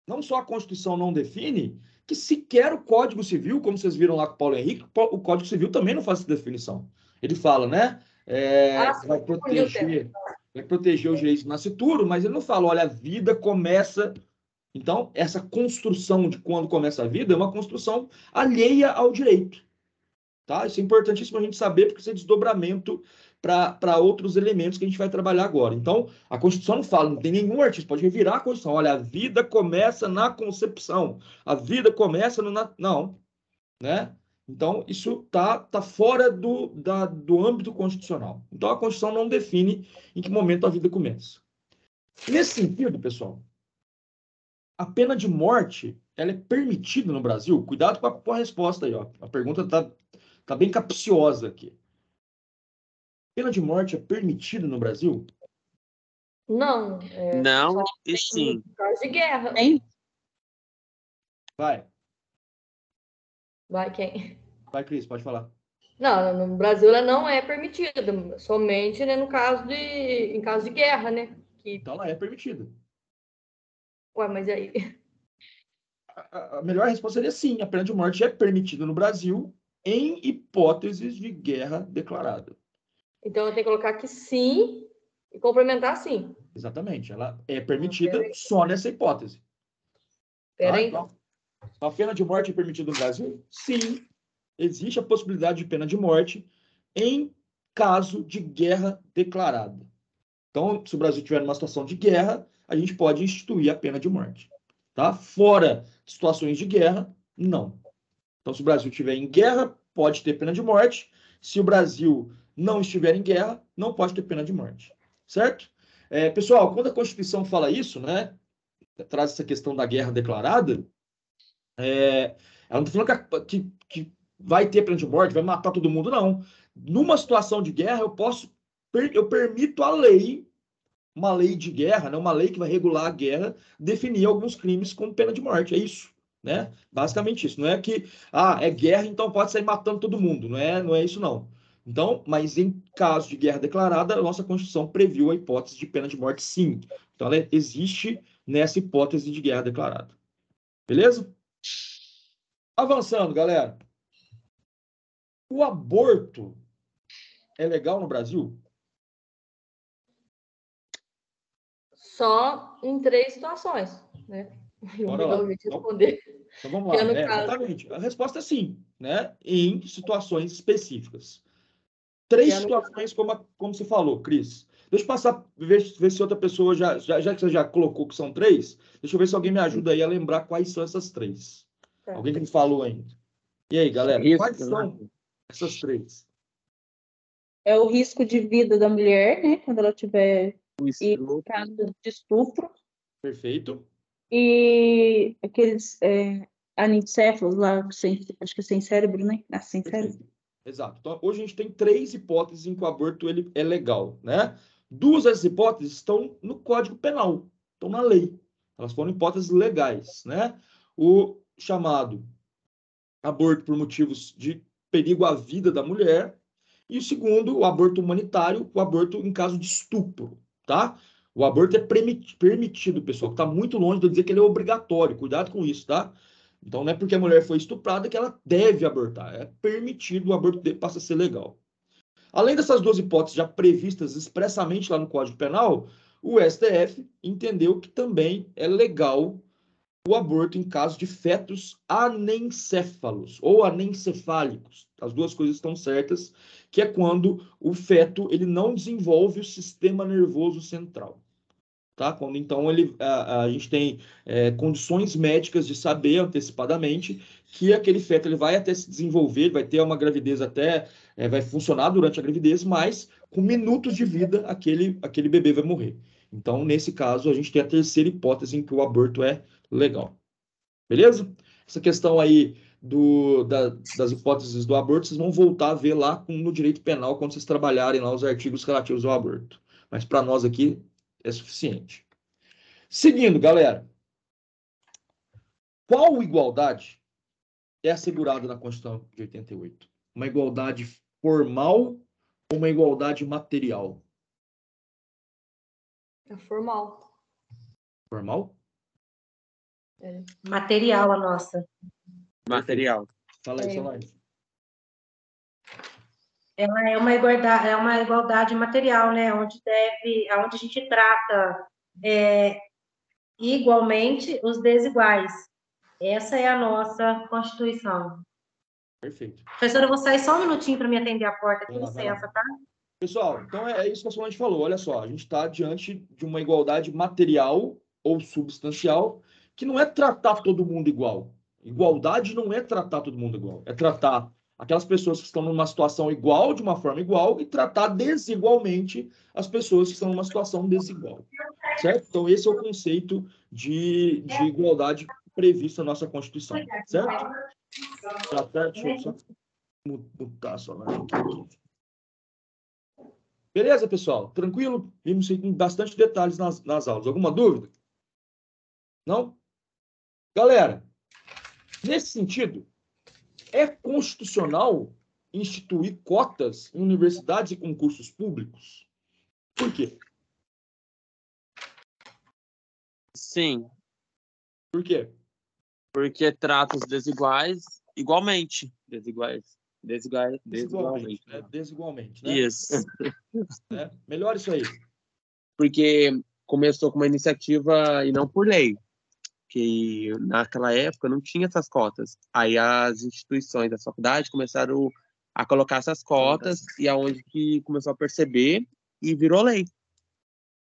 Não só a Constituição não define, que sequer o Código Civil, como vocês viram lá com o Paulo Henrique, o Código Civil também não faz essa definição. Ele fala, né? É, ah, vai proteger, vai proteger os direitos do nascituro, mas ele não fala, olha, a vida começa então, essa construção de quando começa a vida é uma construção alheia ao direito. Tá? Isso é importantíssimo a gente saber, porque isso é desdobramento para outros elementos que a gente vai trabalhar agora. Então, a Constituição não fala, não tem nenhum artista, pode revirar a Constituição. Olha, a vida começa na concepção, a vida começa no. Não. Né? Então, isso está tá fora do, da, do âmbito constitucional. Então, a Constituição não define em que momento a vida começa. Nesse sentido, pessoal, a pena de morte ela é permitida no Brasil? Cuidado com a, com a resposta aí, ó. A pergunta tá, tá bem capciosa aqui. Pena de morte é permitida no Brasil? Não. É não e sim. Causa de guerra. Hein? Vai. Vai quem? Vai, Cris, pode falar. Não, no Brasil ela não é permitida, somente né, no caso de, em caso de guerra, né? Que... Então ela é permitida. Ué, mas aí. A, a melhor resposta seria sim, a pena de morte é permitida no Brasil em hipóteses de guerra declarada. Então eu tenho que colocar que sim e complementar sim. Exatamente, ela é permitida só nessa hipótese. Peraí. Tá? Então, a pena de morte é permitida no Brasil? Sim, existe a possibilidade de pena de morte em caso de guerra declarada. Então, se o Brasil tiver numa situação de guerra, a gente pode instituir a pena de morte. Tá? Fora situações de guerra, não. Então, se o Brasil estiver em guerra, pode ter pena de morte. Se o Brasil não estiver em guerra, não pode ter pena de morte. Certo? É, pessoal, quando a Constituição fala isso, né, traz essa questão da guerra declarada, é, ela não está falando que, que, que, vai ter pena de morte, vai matar todo mundo, não. Numa situação de guerra, eu posso, eu permito a lei uma lei de guerra, né, uma lei que vai regular a guerra, definir alguns crimes como pena de morte. É isso. Né? Basicamente isso. Não é que ah, é guerra, então pode sair matando todo mundo. Não é, não é isso, não. Então, mas em caso de guerra declarada, a nossa Constituição previu a hipótese de pena de morte, sim. Então, ela existe nessa hipótese de guerra declarada. Beleza? Avançando, galera. O aborto é legal no Brasil? só em três situações, né? Bora lá. Então, responder. Então vamos lá. É, caso... Exatamente. A resposta é sim, né? Em situações específicas. Três situações, como, como você falou, Cris. Deixa eu passar, ver, ver se outra pessoa já, já, já que você já colocou que são três, deixa eu ver se alguém me ajuda aí a lembrar quais são essas três. Tá. Alguém que me falou ainda. E aí, galera, risco, quais são né? essas três? É o risco de vida da mulher, né? Quando ela tiver e caso de estupro. Perfeito. E aqueles é, anicéfalos lá, sem, acho que é sem cérebro, né? Ah, sem Perfeito. cérebro. Exato. Então, hoje a gente tem três hipóteses em que o aborto ele é legal, né? Duas dessas hipóteses estão no Código Penal, estão na lei. Elas foram hipóteses legais, né? O chamado aborto por motivos de perigo à vida da mulher e o segundo, o aborto humanitário, o aborto em caso de estupro tá? O aborto é permiti- permitido, pessoal. Está muito longe de dizer que ele é obrigatório. Cuidado com isso, tá? Então não é porque a mulher foi estuprada que ela deve abortar. É permitido, o aborto passa a ser legal. Além dessas duas hipóteses já previstas expressamente lá no Código Penal, o STF entendeu que também é legal o aborto em caso de fetos anencéfalos ou anencefálicos. As duas coisas estão certas, que é quando o feto ele não desenvolve o sistema nervoso central. Tá? Quando então ele, a, a gente tem é, condições médicas de saber antecipadamente que aquele feto ele vai até se desenvolver, vai ter uma gravidez até, é, vai funcionar durante a gravidez, mas com minutos de vida aquele, aquele bebê vai morrer. Então, nesse caso, a gente tem a terceira hipótese em que o aborto é legal. Beleza? Essa questão aí do, da, das hipóteses do aborto, vocês vão voltar a ver lá no direito penal quando vocês trabalharem lá os artigos relativos ao aborto. Mas para nós aqui é suficiente. Seguindo, galera. Qual igualdade é assegurada na Constituição de 88? Uma igualdade formal ou uma igualdade material? É formal. Formal? Material a nossa. Material. Fala aí, É. Solange. Ela é uma igualdade, é uma igualdade material, né? Onde deve, onde a gente trata é, igualmente os desiguais. Essa é a nossa Constituição. Perfeito. Professora, eu vou sair só um minutinho para me atender a porta, com licença, tá? Pessoal, então é, é isso que a Solange falou. Olha só, a gente está diante de uma igualdade material ou substancial, que não é tratar todo mundo igual. Igualdade não é tratar todo mundo igual, é tratar aquelas pessoas que estão numa situação igual de uma forma igual e tratar desigualmente as pessoas que estão numa situação desigual. Certo? Então, esse é o conceito de, de igualdade previsto na nossa Constituição. Certo? Certo? Deixa eu só mutar Solange aqui. Beleza, pessoal? Tranquilo? Vimos com bastante detalhes nas, nas aulas. Alguma dúvida? Não? Galera, nesse sentido, é constitucional instituir cotas em universidades e concursos públicos? Por quê? Sim, Por quê? porque trata os desiguais igualmente. Desiguais. Desiguais. Desigualmente. Desigualmente. Né? Desigualmente, né? Isso. Né? Melhor isso aí. Porque começou com uma iniciativa e não por lei. Que naquela época não tinha essas cotas. Aí as instituições da faculdade começaram a colocar essas cotas e aonde que começou a perceber e virou lei.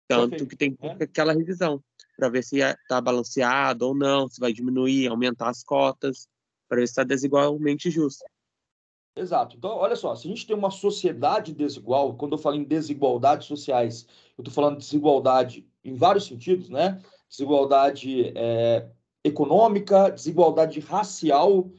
Tanto Perfeito. que tem É. aquela revisão para ver se está balanceado ou não, se vai diminuir, aumentar as cotas, para ver se está desigualmente justo. Exato. Então, olha só, se a gente tem uma sociedade desigual, quando eu falo em desigualdades sociais, eu estou falando de desigualdade em vários sentidos, né? Desigualdade é, econômica, desigualdade racial.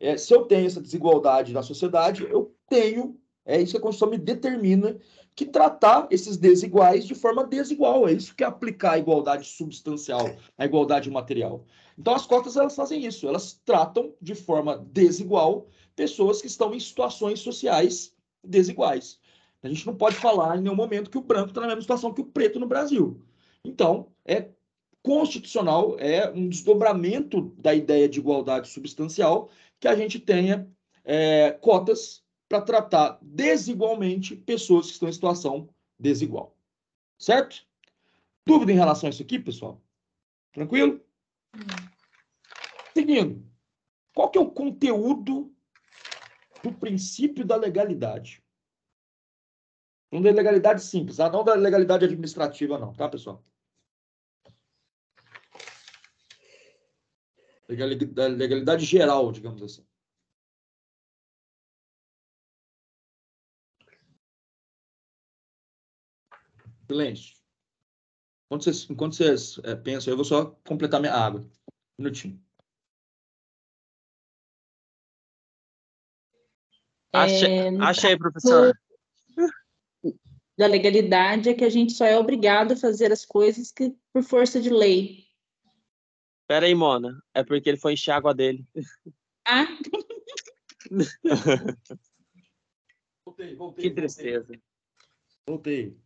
É, se eu tenho essa desigualdade na sociedade, eu tenho, é isso que a Constituição me determina, que tratar esses desiguais de forma desigual. É isso que é aplicar a igualdade substancial, a igualdade material. Então, as cotas, elas fazem isso, elas tratam de forma desigual pessoas que estão em situações sociais desiguais. A gente não pode falar em nenhum momento que o branco está na mesma situação que o preto no Brasil. Então, é constitucional, é um desdobramento da ideia de igualdade substancial que a gente tenha é, cotas para tratar desigualmente pessoas que estão em situação desigual. Certo? Dúvida em relação a isso aqui, pessoal? Tranquilo? Seguindo. Qual que é o conteúdo do princípio da legalidade. Não da legalidade simples, ah, não da legalidade administrativa, não, tá, pessoal? Da legalidade geral, digamos assim. Silêncio. Enquanto vocês, enquanto vocês é, pensam, eu vou só completar minha água. Um minutinho. Achei, É, achei professor. da legalidade é que a gente só é obrigado a fazer as coisas que por força de lei. Pera aí, Mona. É porque ele foi encher a água dele. Ah, Voltei, voltei. Que tristeza. Voltei.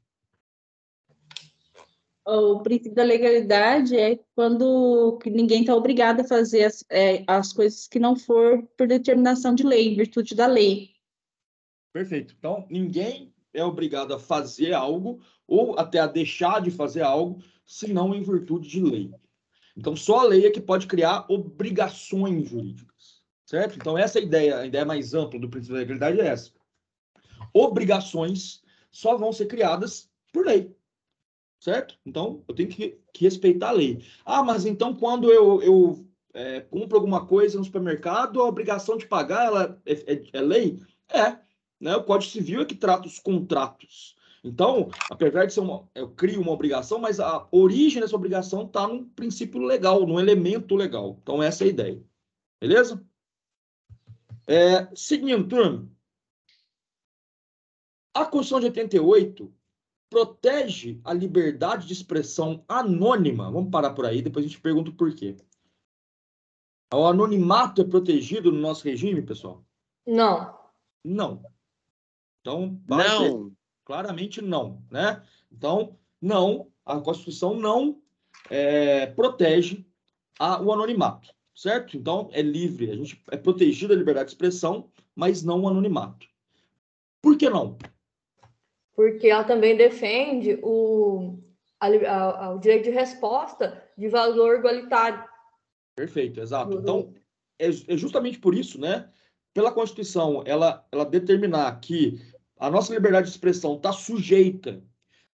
O princípio da legalidade é quando ninguém está obrigado a fazer as, é, as coisas que não for por determinação de lei, em virtude da lei. Perfeito. Então, ninguém é obrigado a fazer algo ou até a deixar de fazer algo, se não em virtude de lei. Então, só a lei é que pode criar obrigações jurídicas, certo? Então, essa é a ideia, a ideia mais ampla do princípio da legalidade é essa. Obrigações só vão ser criadas por lei, certo? Então, eu tenho que, que respeitar a lei. Ah, mas então quando eu, eu é, compro alguma coisa no supermercado, a obrigação de pagar ela é, é, é lei? É, né? O Código Civil é que trata os contratos. Então, apesar de ser uma, eu crio uma obrigação, mas a origem dessa obrigação está num princípio legal, num elemento legal. Então, essa é a ideia. Beleza? É, seguindo, turma. A Constituição de 88 protege a liberdade de expressão anônima. Vamos parar por aí, depois a gente pergunta o porquê. O anonimato é protegido no nosso regime, pessoal? Não. Não. Então, não. Claramente não, né? Então, não, a Constituição não é, protege a, o anonimato, certo? Então, é livre, a gente é protegido a liberdade de expressão, mas não o anonimato. Por que não? Porque ela também defende o, a, a, o direito de resposta de valor igualitário. Perfeito, exato. Então, é, é justamente por isso, né? Pela Constituição, ela, ela determinar que a nossa liberdade de expressão está sujeita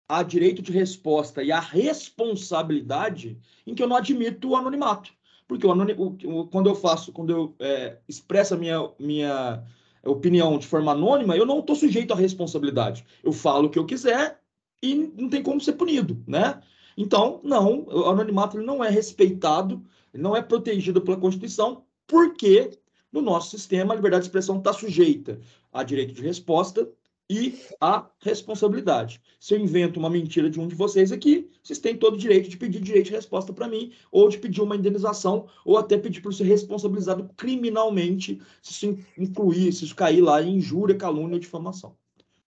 a direito de resposta e a responsabilidade em que eu não admito o anonimato. Porque o o, quando eu faço, quando eu é, expresso a minha, minha opinião de forma anônima, eu não estou sujeito à responsabilidade. Eu falo o que eu quiser e não tem como ser punido, né? Então, não, o anonimato não é respeitado, não é protegido pela Constituição, porque no nosso sistema a liberdade de expressão está sujeita a direito de resposta e a responsabilidade. Se eu invento uma mentira de um de vocês aqui, vocês têm todo o direito de pedir direito de resposta para mim, ou de pedir uma indenização, ou até pedir para ser responsabilizado criminalmente se isso incluir, se isso cair lá em injúria, calúnia ou difamação.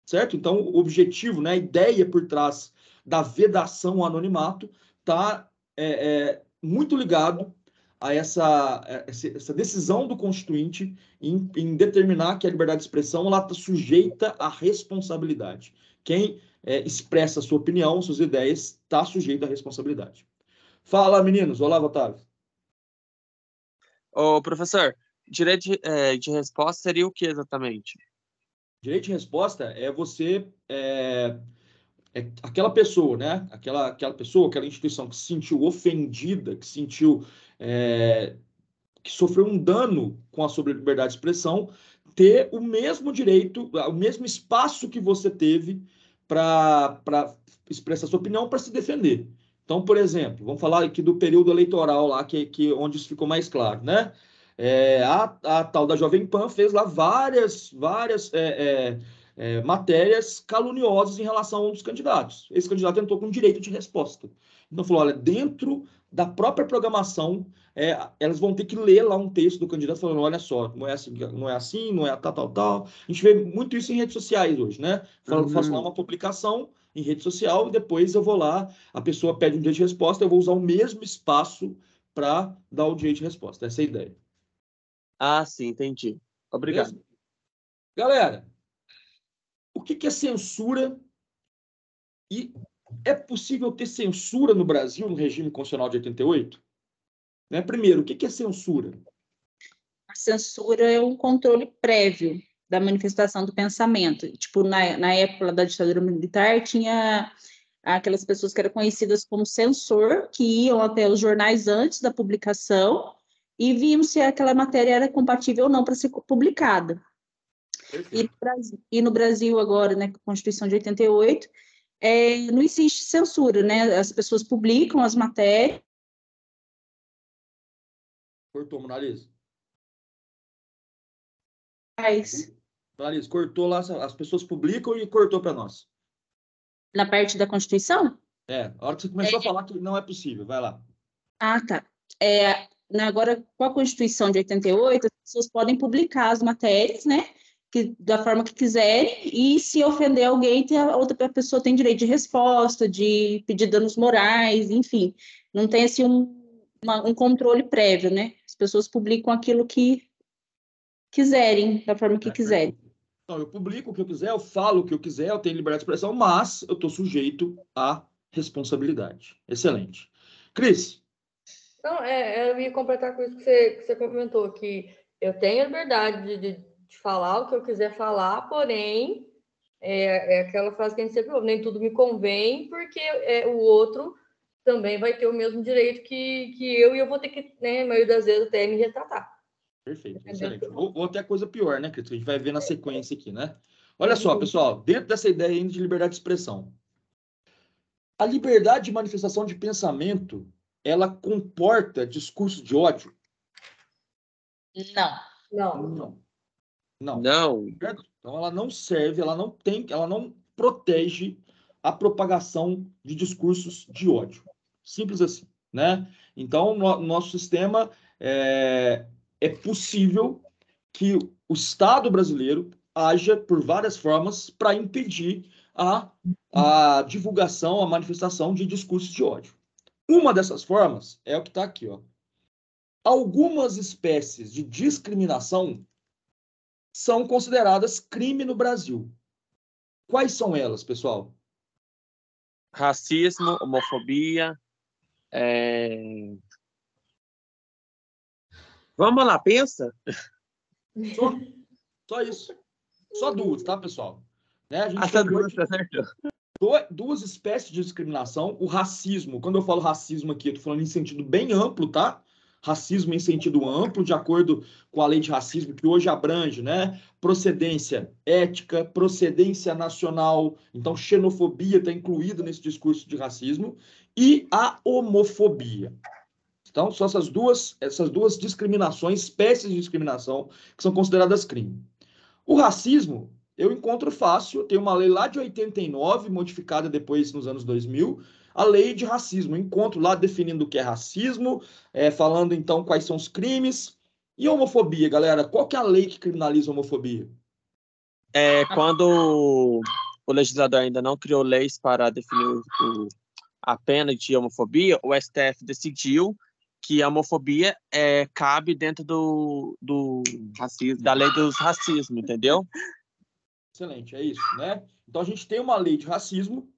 Certo? Então, o objetivo, né, a ideia por trás da vedação ao anonimato está é, é, muito ligado a essa, essa decisão do Constituinte em, em, determinar que a liberdade de expressão está sujeita à responsabilidade. Quem é, expressa sua opinião, suas ideias, está sujeito à responsabilidade. Fala, meninos. Olá, Otávio. Ô, professor, direito de, é, de, resposta seria o que exatamente? Direito de resposta é você é, é aquela pessoa, né? Aquela, aquela pessoa, aquela instituição que se sentiu ofendida, que sentiu é, que sofreu um dano com a sua liberdade de expressão, ter o mesmo direito, o mesmo espaço que você teve para expressar sua opinião, para se defender. Então, por exemplo, vamos falar aqui do período eleitoral lá, que, que onde isso ficou mais claro, né? É, a, a tal da Jovem Pan fez lá várias, várias é, é, matérias caluniosas em relação a um dos candidatos. Esse candidato entrou com direito de resposta. Então, falou: olha, dentro da própria programação, é, elas vão ter que ler lá um texto do candidato falando: olha só, não é assim, não é assim, não é tal, tal, tal. A gente vê muito isso em redes sociais hoje, né? Falo, uhum. Faço lá uma publicação em rede social e depois eu vou lá, a pessoa pede um direito de resposta, eu vou usar o mesmo espaço para dar o direito de resposta. Essa é a ideia. Ah, sim, entendi. Obrigado. Galera, que, que é censura e é possível ter censura no Brasil, no regime constitucional de 88? Né? Primeiro, o que é censura? A censura é um controle prévio da manifestação do pensamento. Tipo, na, na época da ditadura militar, tinha aquelas pessoas que eram conhecidas como censor, que iam até os jornais antes da publicação e viam se aquela matéria era compatível ou não para ser publicada. E no, Brasil, e no Brasil agora, né, com a Constituição de 88, é, não existe censura, né? As pessoas publicam as matérias. Cortou, Monalisa. Mas... Monalisa, cortou lá, as pessoas publicam e cortou para nós. Na parte da Constituição? É, a hora que você começou é... a falar que não é possível, vai lá. Ah, tá. É, né, agora, com a Constituição de 88, as pessoas podem publicar as matérias, né? Que, da forma que quiserem, e se ofender alguém, tem, a outra pessoa tem direito de resposta, de pedir danos morais, enfim. Não tem assim um, uma, um controle prévio, né? As pessoas publicam aquilo que quiserem, da forma que quiserem. Então, eu publico o que eu quiser, eu falo o que eu quiser, eu tenho liberdade de expressão, mas eu estou sujeito à responsabilidade. Excelente. Cris. Não, é, eu ia completar com isso que você, que você comentou, que eu tenho a liberdade de, de, de falar o que eu quiser falar, porém, é, é, aquela frase que a gente sempre ouve, nem tudo me convém, porque é, o outro também vai ter o mesmo direito que, que eu, e eu vou ter que, né, a maioria das vezes, até me retratar. Perfeito, excelente. Ou, ou até coisa pior, né, Cris? A gente vai ver na sequência aqui, né? Olha só, pessoal, dentro dessa ideia de liberdade de expressão, a liberdade de manifestação de pensamento, ela comporta discurso de ódio? Não. Não. Não. Não. Não. Então ela não serve, ela não tem, ela não protege a propagação de discursos de ódio. Simples assim, né? Então, no, nosso sistema é, é possível que o Estado brasileiro haja por várias formas para impedir a, a divulgação, a manifestação de discursos de ódio. Uma dessas formas é o que está aqui, ó. Algumas espécies de discriminação são consideradas crime no Brasil. Quais são elas, pessoal? Racismo, homofobia. É... Vamos lá, pensa. Só, só isso. Só duas, tá, pessoal? Né? A gente Essa duas, tá certo? duas espécies de discriminação. O racismo, quando eu falo racismo aqui, eu tô falando em sentido bem amplo, tá? Racismo em sentido amplo, de acordo com a lei de racismo, que hoje abrange, né? Procedência ética, procedência nacional. Então, xenofobia está incluído nesse discurso de racismo. E a homofobia. Então, são essas duas, essas duas discriminações, espécies de discriminação, que são consideradas crime. O racismo, eu encontro fácil, tem uma lei lá de 89, modificada depois nos anos 2000, a lei de racismo. Eu encontro lá definindo o que é racismo, é, falando então quais são os crimes. E homofobia, galera? Qual que é a lei que criminaliza a homofobia? É, quando o legislador ainda não criou leis para definir o- a pena de homofobia, o STF decidiu que a homofobia é, cabe dentro do, do Racismo. da lei dos racismo, entendeu? Excelente, é isso, né? Então a gente tem uma lei de racismo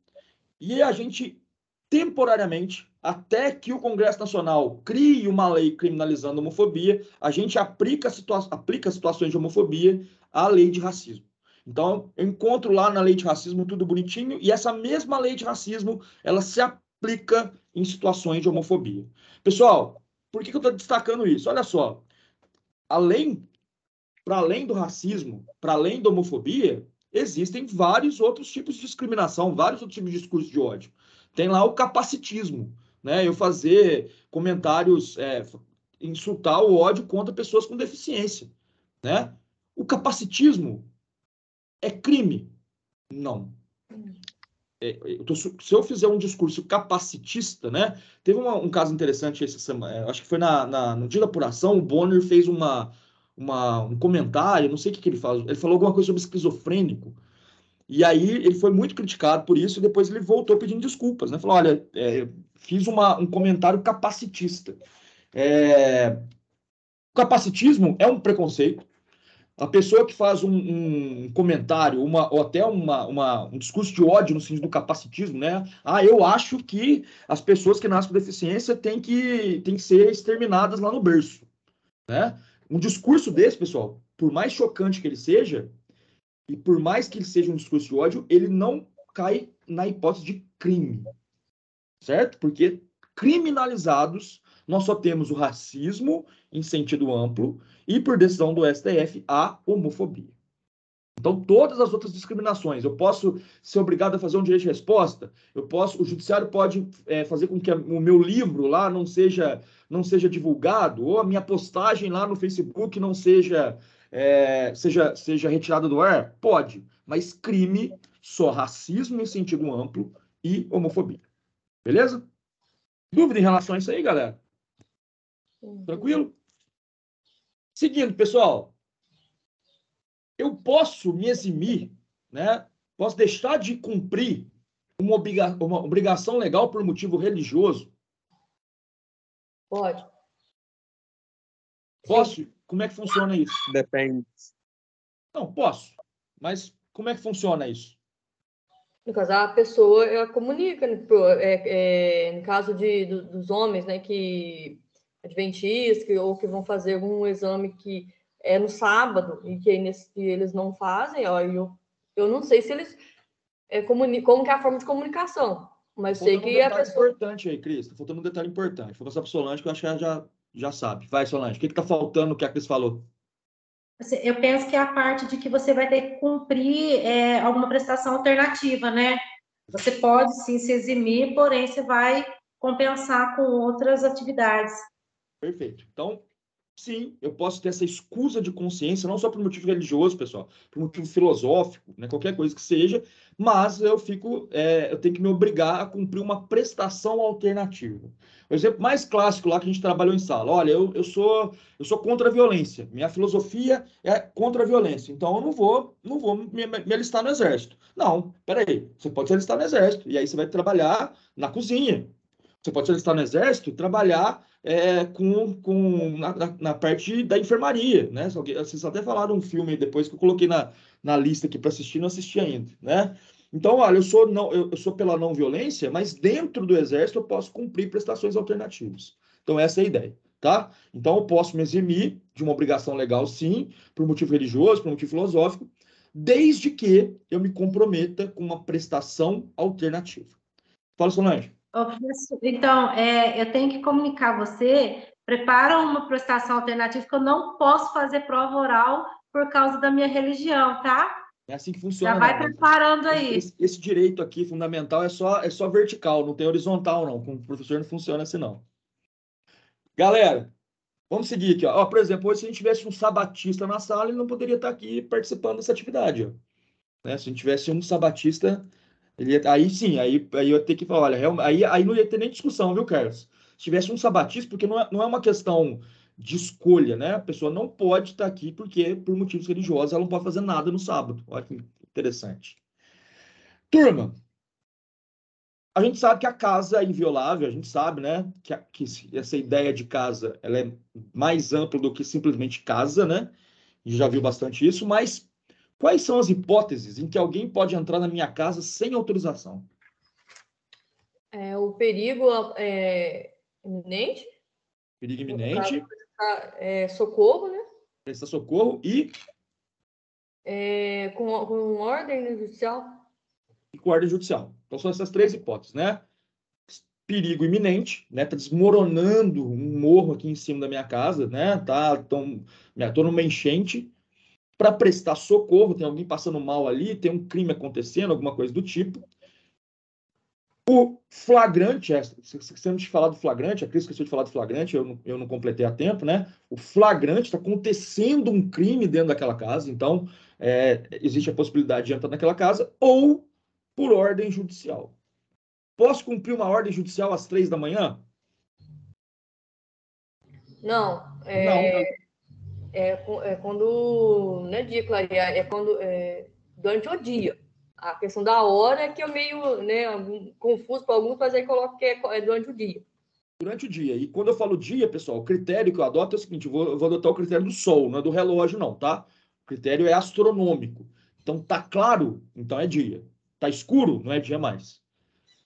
e a gente temporariamente, até que o Congresso Nacional crie uma lei criminalizando a homofobia, a gente aplica, situa aplica situações de homofobia à lei de racismo. Então, eu encontro lá na lei de racismo tudo bonitinho e essa mesma lei de racismo, ela se aplica em situações de homofobia. Pessoal, por que, que eu estou destacando isso? Olha só, além, para além do racismo, para além da homofobia, existem vários outros tipos de discriminação, vários outros tipos de discurso de ódio. Tem lá o capacitismo, né? Eu fazer comentários, é, insultar o ódio contra pessoas com deficiência, né? O capacitismo é crime? Não. É, eu tô se eu fizer um discurso capacitista, né? Teve uma- um caso interessante essa semana, é, acho que foi na, na- no dia da apuração, o Bonner fez uma, uma- um comentário, não sei o que, que ele falou, ele falou alguma coisa sobre esquizofrênico, e aí ele foi muito criticado por isso, e depois ele voltou pedindo desculpas, né? Falou, olha, é, fiz uma- um comentário capacitista. É, capacitismo é um preconceito, a pessoa que faz um, um comentário, uma, ou até uma, uma- um discurso de ódio no sentido do capacitismo, né? Ah, eu acho que as pessoas que nascem com deficiência têm que, têm que ser exterminadas lá no berço, né? Um discurso desse, pessoal, por mais chocante que ele seja, e por mais que ele seja um discurso de ódio, ele não cai na hipótese de crime, certo? Porque criminalizados, nós só temos o racismo em sentido amplo e, por decisão do STF, a homofobia. Então, todas as outras discriminações, eu posso ser obrigado a fazer um direito de resposta, eu posso, o judiciário pode é, fazer com que o meu livro lá não seja, não seja divulgado, ou a minha postagem lá no Facebook não seja, é, seja, seja retirada do ar? Pode, mas crime só racismo em sentido amplo e homofobia. Beleza? Dúvida em relação a isso aí, galera? Tranquilo? Seguindo, pessoal. eu posso me eximir, né? Posso deixar de cumprir uma, obriga uma obrigação legal por motivo religioso? Pode. Posso? Como é que funciona isso? Depende. Não, posso. Mas como é que funciona isso? No caso, a pessoa ela comunica, né, pro- é, é, no caso de, do- dos homens, né, que adventistas, que, ou que vão fazer algum exame que é no sábado e que, nesse, que eles não fazem, ó, eu, eu não sei se eles é, comuni como que é a forma de comunicação, mas sei Faltando que um a detalhe pessoa importante aí, Cris. Tá faltando um detalhe importante. Vou passar para Solange, que eu acho que ela já, já sabe. Vai, Solange. O que está faltando que a Cris falou? Assim, Eu penso que é a parte de que você vai ter que cumprir é, alguma prestação alternativa, né? Você pode sim se eximir, porém você vai compensar com outras atividades. Perfeito. Então, sim, eu posso ter essa escusa de consciência, não só por motivo religioso, pessoal, por motivo filosófico, né, qualquer coisa que seja, mas eu fico, é, eu tenho que me obrigar a cumprir uma prestação alternativa. O exemplo mais clássico lá que a gente trabalhou em sala, olha, eu, eu sou eu sou contra a violência, minha filosofia é contra a violência, então eu não vou não vou me, me alistar no exército. Não, peraí, você pode se alistar no exército, e aí você vai trabalhar na cozinha, você pode se alistar no exército trabalhar é, com, com na, na, parte da enfermaria, né? Vocês até falaram um filme depois que eu coloquei na, na lista aqui para assistir, não assisti ainda, né? Então, olha, eu sou não, eu, eu sou pela não violência, mas dentro do exército eu posso cumprir prestações alternativas. Então, essa é a ideia, tá? Então, eu posso me eximir de uma obrigação legal, sim, por motivo religioso, por motivo filosófico, desde que eu me comprometa com uma prestação alternativa. Fala, Solange. Então, é, eu tenho que comunicar a você, prepara uma prestação alternativa, que eu não posso fazer prova oral por causa da minha religião, tá? É assim que funciona. Já vai né? preparando aí. Esse, esse direito aqui, fundamental, é só, é só vertical, não tem horizontal, não. Com o professor não funciona assim, não. Galera, vamos seguir aqui. Ó. Ó, por exemplo, hoje, se a gente tivesse um sabatista na sala, ele não poderia estar aqui participando dessa atividade. Ó. Né? Se a gente tivesse um sabatista, ele ia- aí sim, aí, aí eu ia ter que falar, olha, aí, aí não ia ter nem discussão, viu, Carlos? Se tivesse um sabatista, porque não é, não é uma questão de escolha, né? A pessoa não pode estar aqui porque, por motivos religiosos, ela não pode fazer nada no sábado. Olha que interessante. Turma, a gente sabe que a casa é inviolável, a gente sabe, né, que, a- que essa ideia de casa ela é mais ampla do que simplesmente casa, né? Já viu bastante isso, mas quais são as hipóteses em que alguém pode entrar na minha casa sem autorização? é, o perigo é iminente, Perigo iminente, é, socorro, né? prestar socorro e, É, com, com ordem judicial. e com ordem judicial. Então são essas três hipóteses, né? Perigo iminente, né? Tá desmoronando um morro aqui em cima da minha casa, né? Tá, tão, tô numa enchente. Para prestar socorro, tem alguém passando mal ali, tem um crime acontecendo, alguma coisa do tipo. O flagrante, é, esquecemos de falar do flagrante, a Cris esqueceu de falar do flagrante, eu não, eu não completei a tempo, né? O flagrante está acontecendo um crime dentro daquela casa, então é, existe a possibilidade de entrar naquela casa, ou por ordem judicial. Posso cumprir uma ordem judicial às três da manhã? Não, é, é, é quando. Não é dia, clarear, é quando. É, durante o dia. A questão da hora é que eu meio né, confuso para alguns, mas aí coloco que é, é durante o dia. Durante o dia. E quando eu falo dia, pessoal, o critério que eu adoto é o seguinte: eu vou, eu vou adotar o critério do sol, não é do relógio, não, tá? O critério é astronômico. Então, tá claro, então é dia. Tá escuro, não é dia mais.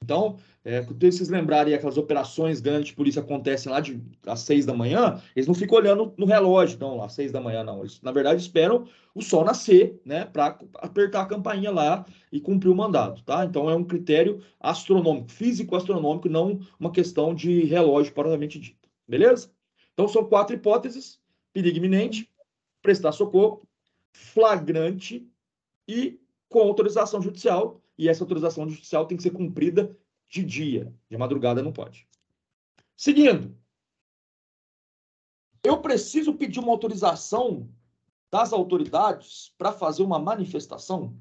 Então, é, quando vocês lembrarem aquelas operações grandes de polícia acontecem lá de, às seis da manhã, eles não ficam olhando no relógio, não, às seis da manhã, não. Eles, na verdade, esperam o sol nascer, né, para apertar a campainha lá e cumprir o mandado, tá? Então, é um critério astronômico, físico-astronômico, não uma questão de relógio propriamente dito, beleza? Então, são quatro hipóteses: perigo iminente, prestar socorro, flagrante e com autorização judicial. E essa autorização judicial tem que ser cumprida de dia, de madrugada não pode. Seguindo, eu preciso pedir uma autorização das autoridades para fazer uma manifestação?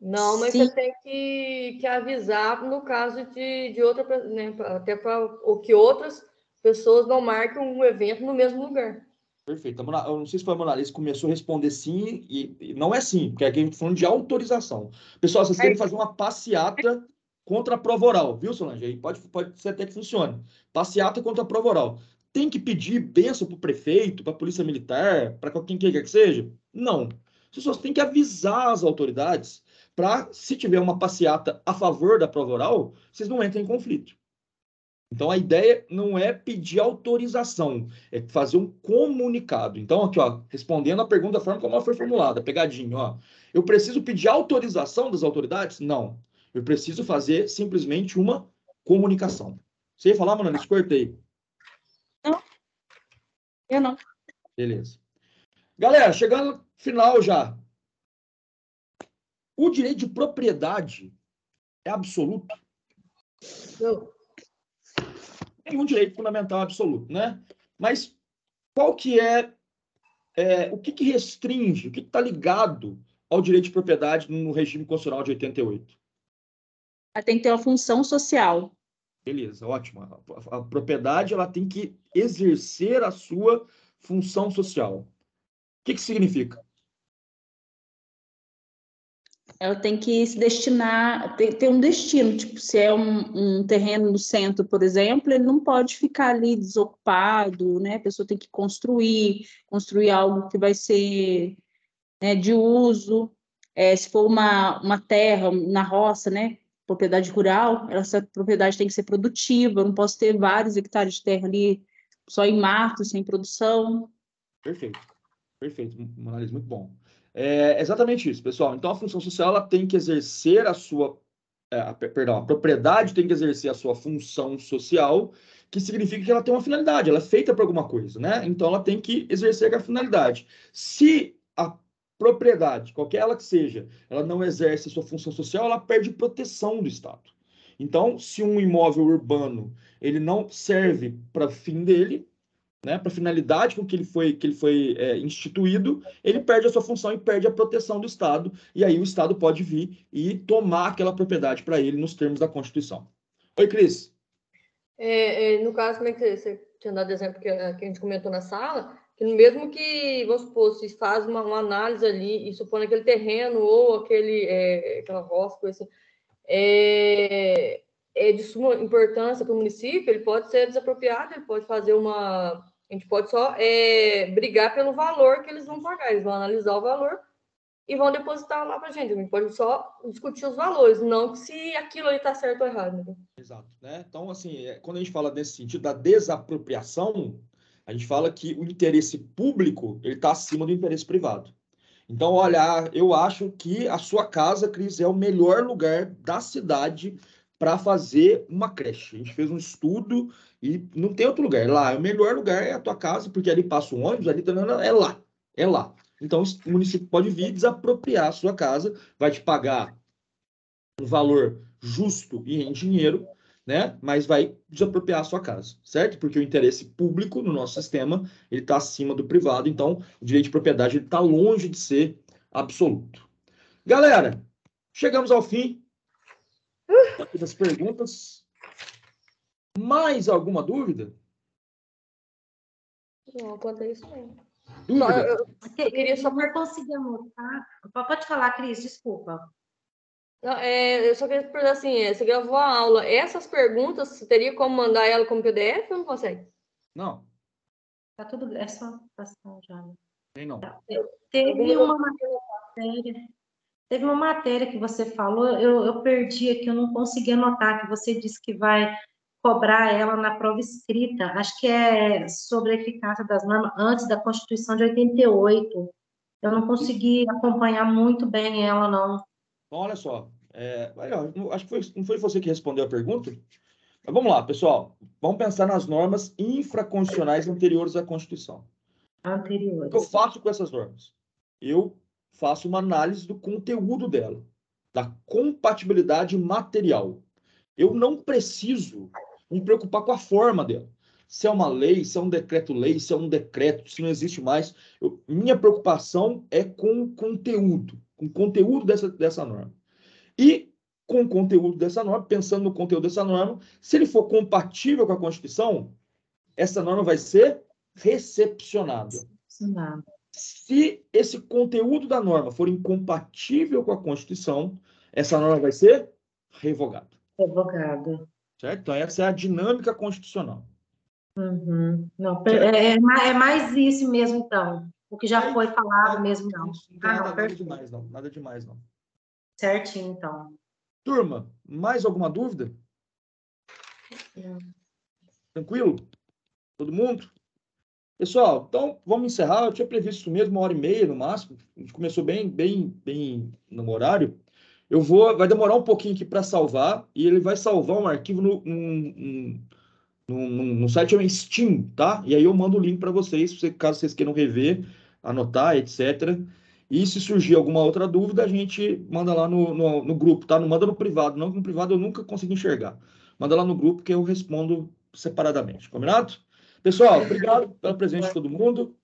Não, mas Sim. você tem que, que avisar no caso de, de outra, né, até para o que outras pessoas não marquem um evento no mesmo lugar. Perfeito. Eu não sei se foi a Mona que começou a responder sim, e, e, não é sim, porque aqui a gente está falando de autorização. Pessoal, vocês querem fazer uma passeata contra a prova oral, viu, Solange? Aí pode, pode ser até que funcione. Passeata contra a prova oral. Tem que pedir benção para o prefeito, para a polícia militar, para quem quer que seja? Não. As pessoas têm que avisar as autoridades para, se tiver uma passeata a favor da prova oral, vocês não entrem em conflito. Então, a ideia não é pedir autorização, é fazer um comunicado. Então, aqui, ó, respondendo a pergunta da forma como ela foi formulada, pegadinho, ó. Eu preciso pedir autorização das autoridades? Não. Eu preciso fazer simplesmente uma comunicação. Você ia falar, mano? Cortei. Não. Eu não. Beleza. Galera, chegando no final já. O direito de propriedade é absoluto? Não nenhum direito fundamental absoluto, né? Mas qual que é, é o que, que restringe, o que está ligado ao direito de propriedade no regime constitucional de 88? tem que ter uma função social. Beleza, ótimo. A, a propriedade ela tem que exercer a sua função social. O que, que significa? Ela tem que se destinar, ter, ter um destino, tipo, se é um, um, terreno no centro, por exemplo, ele não pode ficar ali desocupado, né? A pessoa tem que construir, construir algo que vai ser né, de uso. É, se for uma, uma terra na roça, né? Propriedade rural, essa propriedade tem que ser produtiva, eu não posso ter vários hectares de terra ali só em mato, sem produção. Perfeito, perfeito, uma análise muito bom. É exatamente isso, pessoal. Então, a função social ela tem que exercer a sua. É, a, perdão, a propriedade tem que exercer a sua função social, que significa que ela tem uma finalidade, ela é feita para alguma coisa, né? Então, ela tem que exercer a finalidade. Se a propriedade, qualquer ela que seja, ela não exerce a sua função social, ela perde proteção do Estado. Então, se um imóvel urbano ele não serve para fim dele, né, para a finalidade com que ele foi, que ele foi é, instituído, ele perde a sua função e perde a proteção do Estado, e aí o Estado pode vir e tomar aquela propriedade para ele nos termos da Constituição. Oi, Cris. É, é, no caso, como é que você tinha dado exemplo que, é, que, a gente comentou na sala, que mesmo que, vamos supor, se faz uma, uma análise ali e supõe aquele terreno ou aquele, é, aquela roça, coisa assim, é, é de suma importância para o município, ele pode ser desapropriado, ele pode fazer uma a gente pode só é, brigar pelo valor que eles vão pagar. Eles vão analisar o valor e vão depositar lá para gente. A gente pode só discutir os valores, não se aquilo ali está certo ou errado. Né? Exato. Né? Então, assim, é, quando a gente fala nesse sentido da desapropriação, a gente fala que o interesse público ele está acima do interesse privado. Então, olha, eu acho que a sua casa, Cris, é o melhor lugar da cidade para fazer uma creche. A gente fez um estudo e não tem outro lugar. Lá, o melhor lugar é a tua casa, porque ali passa um ônibus, ali é lá. É lá. Então, o município pode vir desapropriar a sua casa, vai te pagar um valor justo e em dinheiro, né? Mas vai desapropriar a sua casa, certo? Porque o interesse público no nosso sistema ele está acima do privado, então o direito de propriedade está longe de ser absoluto. Galera, chegamos ao fim das perguntas. Mais alguma dúvida? Não, quanto a isso não. Só, eu, eu, queria só por conseguir anotar. Pode falar, Cris, desculpa. Não, é, eu só queria perguntar assim, é, você gravou a aula, essas perguntas, você teria como mandar ela como PDF ou não consegue? Não. Tá tudo, é só passar já. Né? Tem não. Tá. Teve uma matéria Teve uma matéria que você falou, eu, eu perdi aqui, eu não consegui anotar, que você disse que vai cobrar ela na prova escrita. Acho que é sobre a eficácia das normas antes da Constituição de 88. Eu não consegui acompanhar muito bem ela, não. Bom, olha só, é, acho que foi, não foi você que respondeu a pergunta? Mas vamos lá, pessoal. Vamos pensar nas normas infraconstitucionais anteriores à Constituição. Anteriores. O que eu faço com essas normas? Eu faço uma análise do conteúdo dela, da compatibilidade material. Eu não preciso me preocupar com a forma dela. Se é uma lei, se é um decreto-lei, se é um decreto, se não existe mais. Eu, minha preocupação é com o conteúdo, com o conteúdo dessa, dessa norma. E com o conteúdo dessa norma, pensando no conteúdo dessa norma, se ele for compatível com a Constituição, essa norma vai ser recepcionada. Não. Se esse conteúdo da norma for incompatível com a Constituição, essa norma vai ser revogada. Revogado. Certo? Então, essa é a dinâmica constitucional. Uhum. Não, é, é é mais isso mesmo, então. O que já foi falado mesmo, não. Não Ah, não, nada, demais, não. Nada demais, não. Certinho, então. Turma, mais alguma dúvida? Não. Tranquilo? Todo mundo? Pessoal, então vamos encerrar. Eu tinha previsto isso mesmo, uma hora e meia no máximo. A gente começou bem, bem, bem no horário. Eu vou, vai demorar um pouquinho aqui para salvar e ele vai salvar um arquivo no, num, num, no site chamado Steam, tá? E aí eu mando o link para vocês, caso vocês queiram rever, anotar, etc. E se surgir alguma outra dúvida, a gente manda lá no, no, no grupo, tá? Não manda no privado, não, no privado eu nunca consegui enxergar. Manda lá no grupo que eu respondo separadamente, combinado? Pessoal, obrigado pela presença de todo mundo.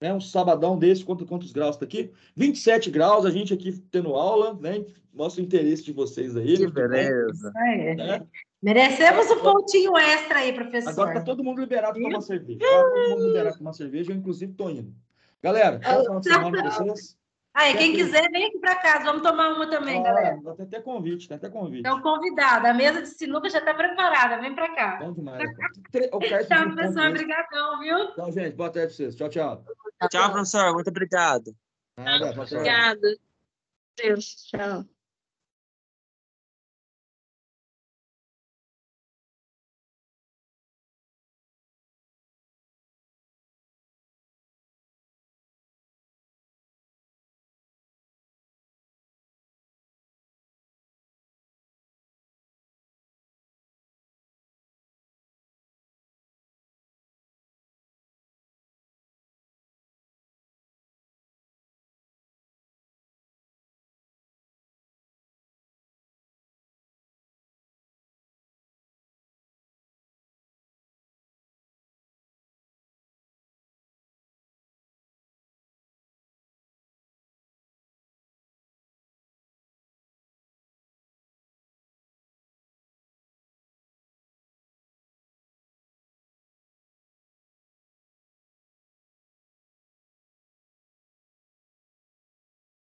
Né, um sabadão desse, quanto, quantos graus está aqui? 27 graus, a gente aqui tendo aula, né? Mostra o interesse de vocês aí. Que beleza. Né? Merecemos um pontinho extra aí, professor. Agora tá todo mundo liberado para tomar cerveja. Tá todo mundo liberado para tomar cerveja, eu inclusive tô indo. Galera, de semana pra vocês. Aí, quem quiser, vem aqui para casa. Vamos tomar uma também, Ah, galera. Tem até convite, tem até convite. Então, convidado. A mesa de sinuca já está preparada. Vem para cá. Bom demais. O Tchau, professor. Obrigadão, viu? Tchau, gente. Boa tarde pra vocês. Tchau, tchau. Tchau, professor. Muito obrigado. Nada. Obrigada. Deus, tchau.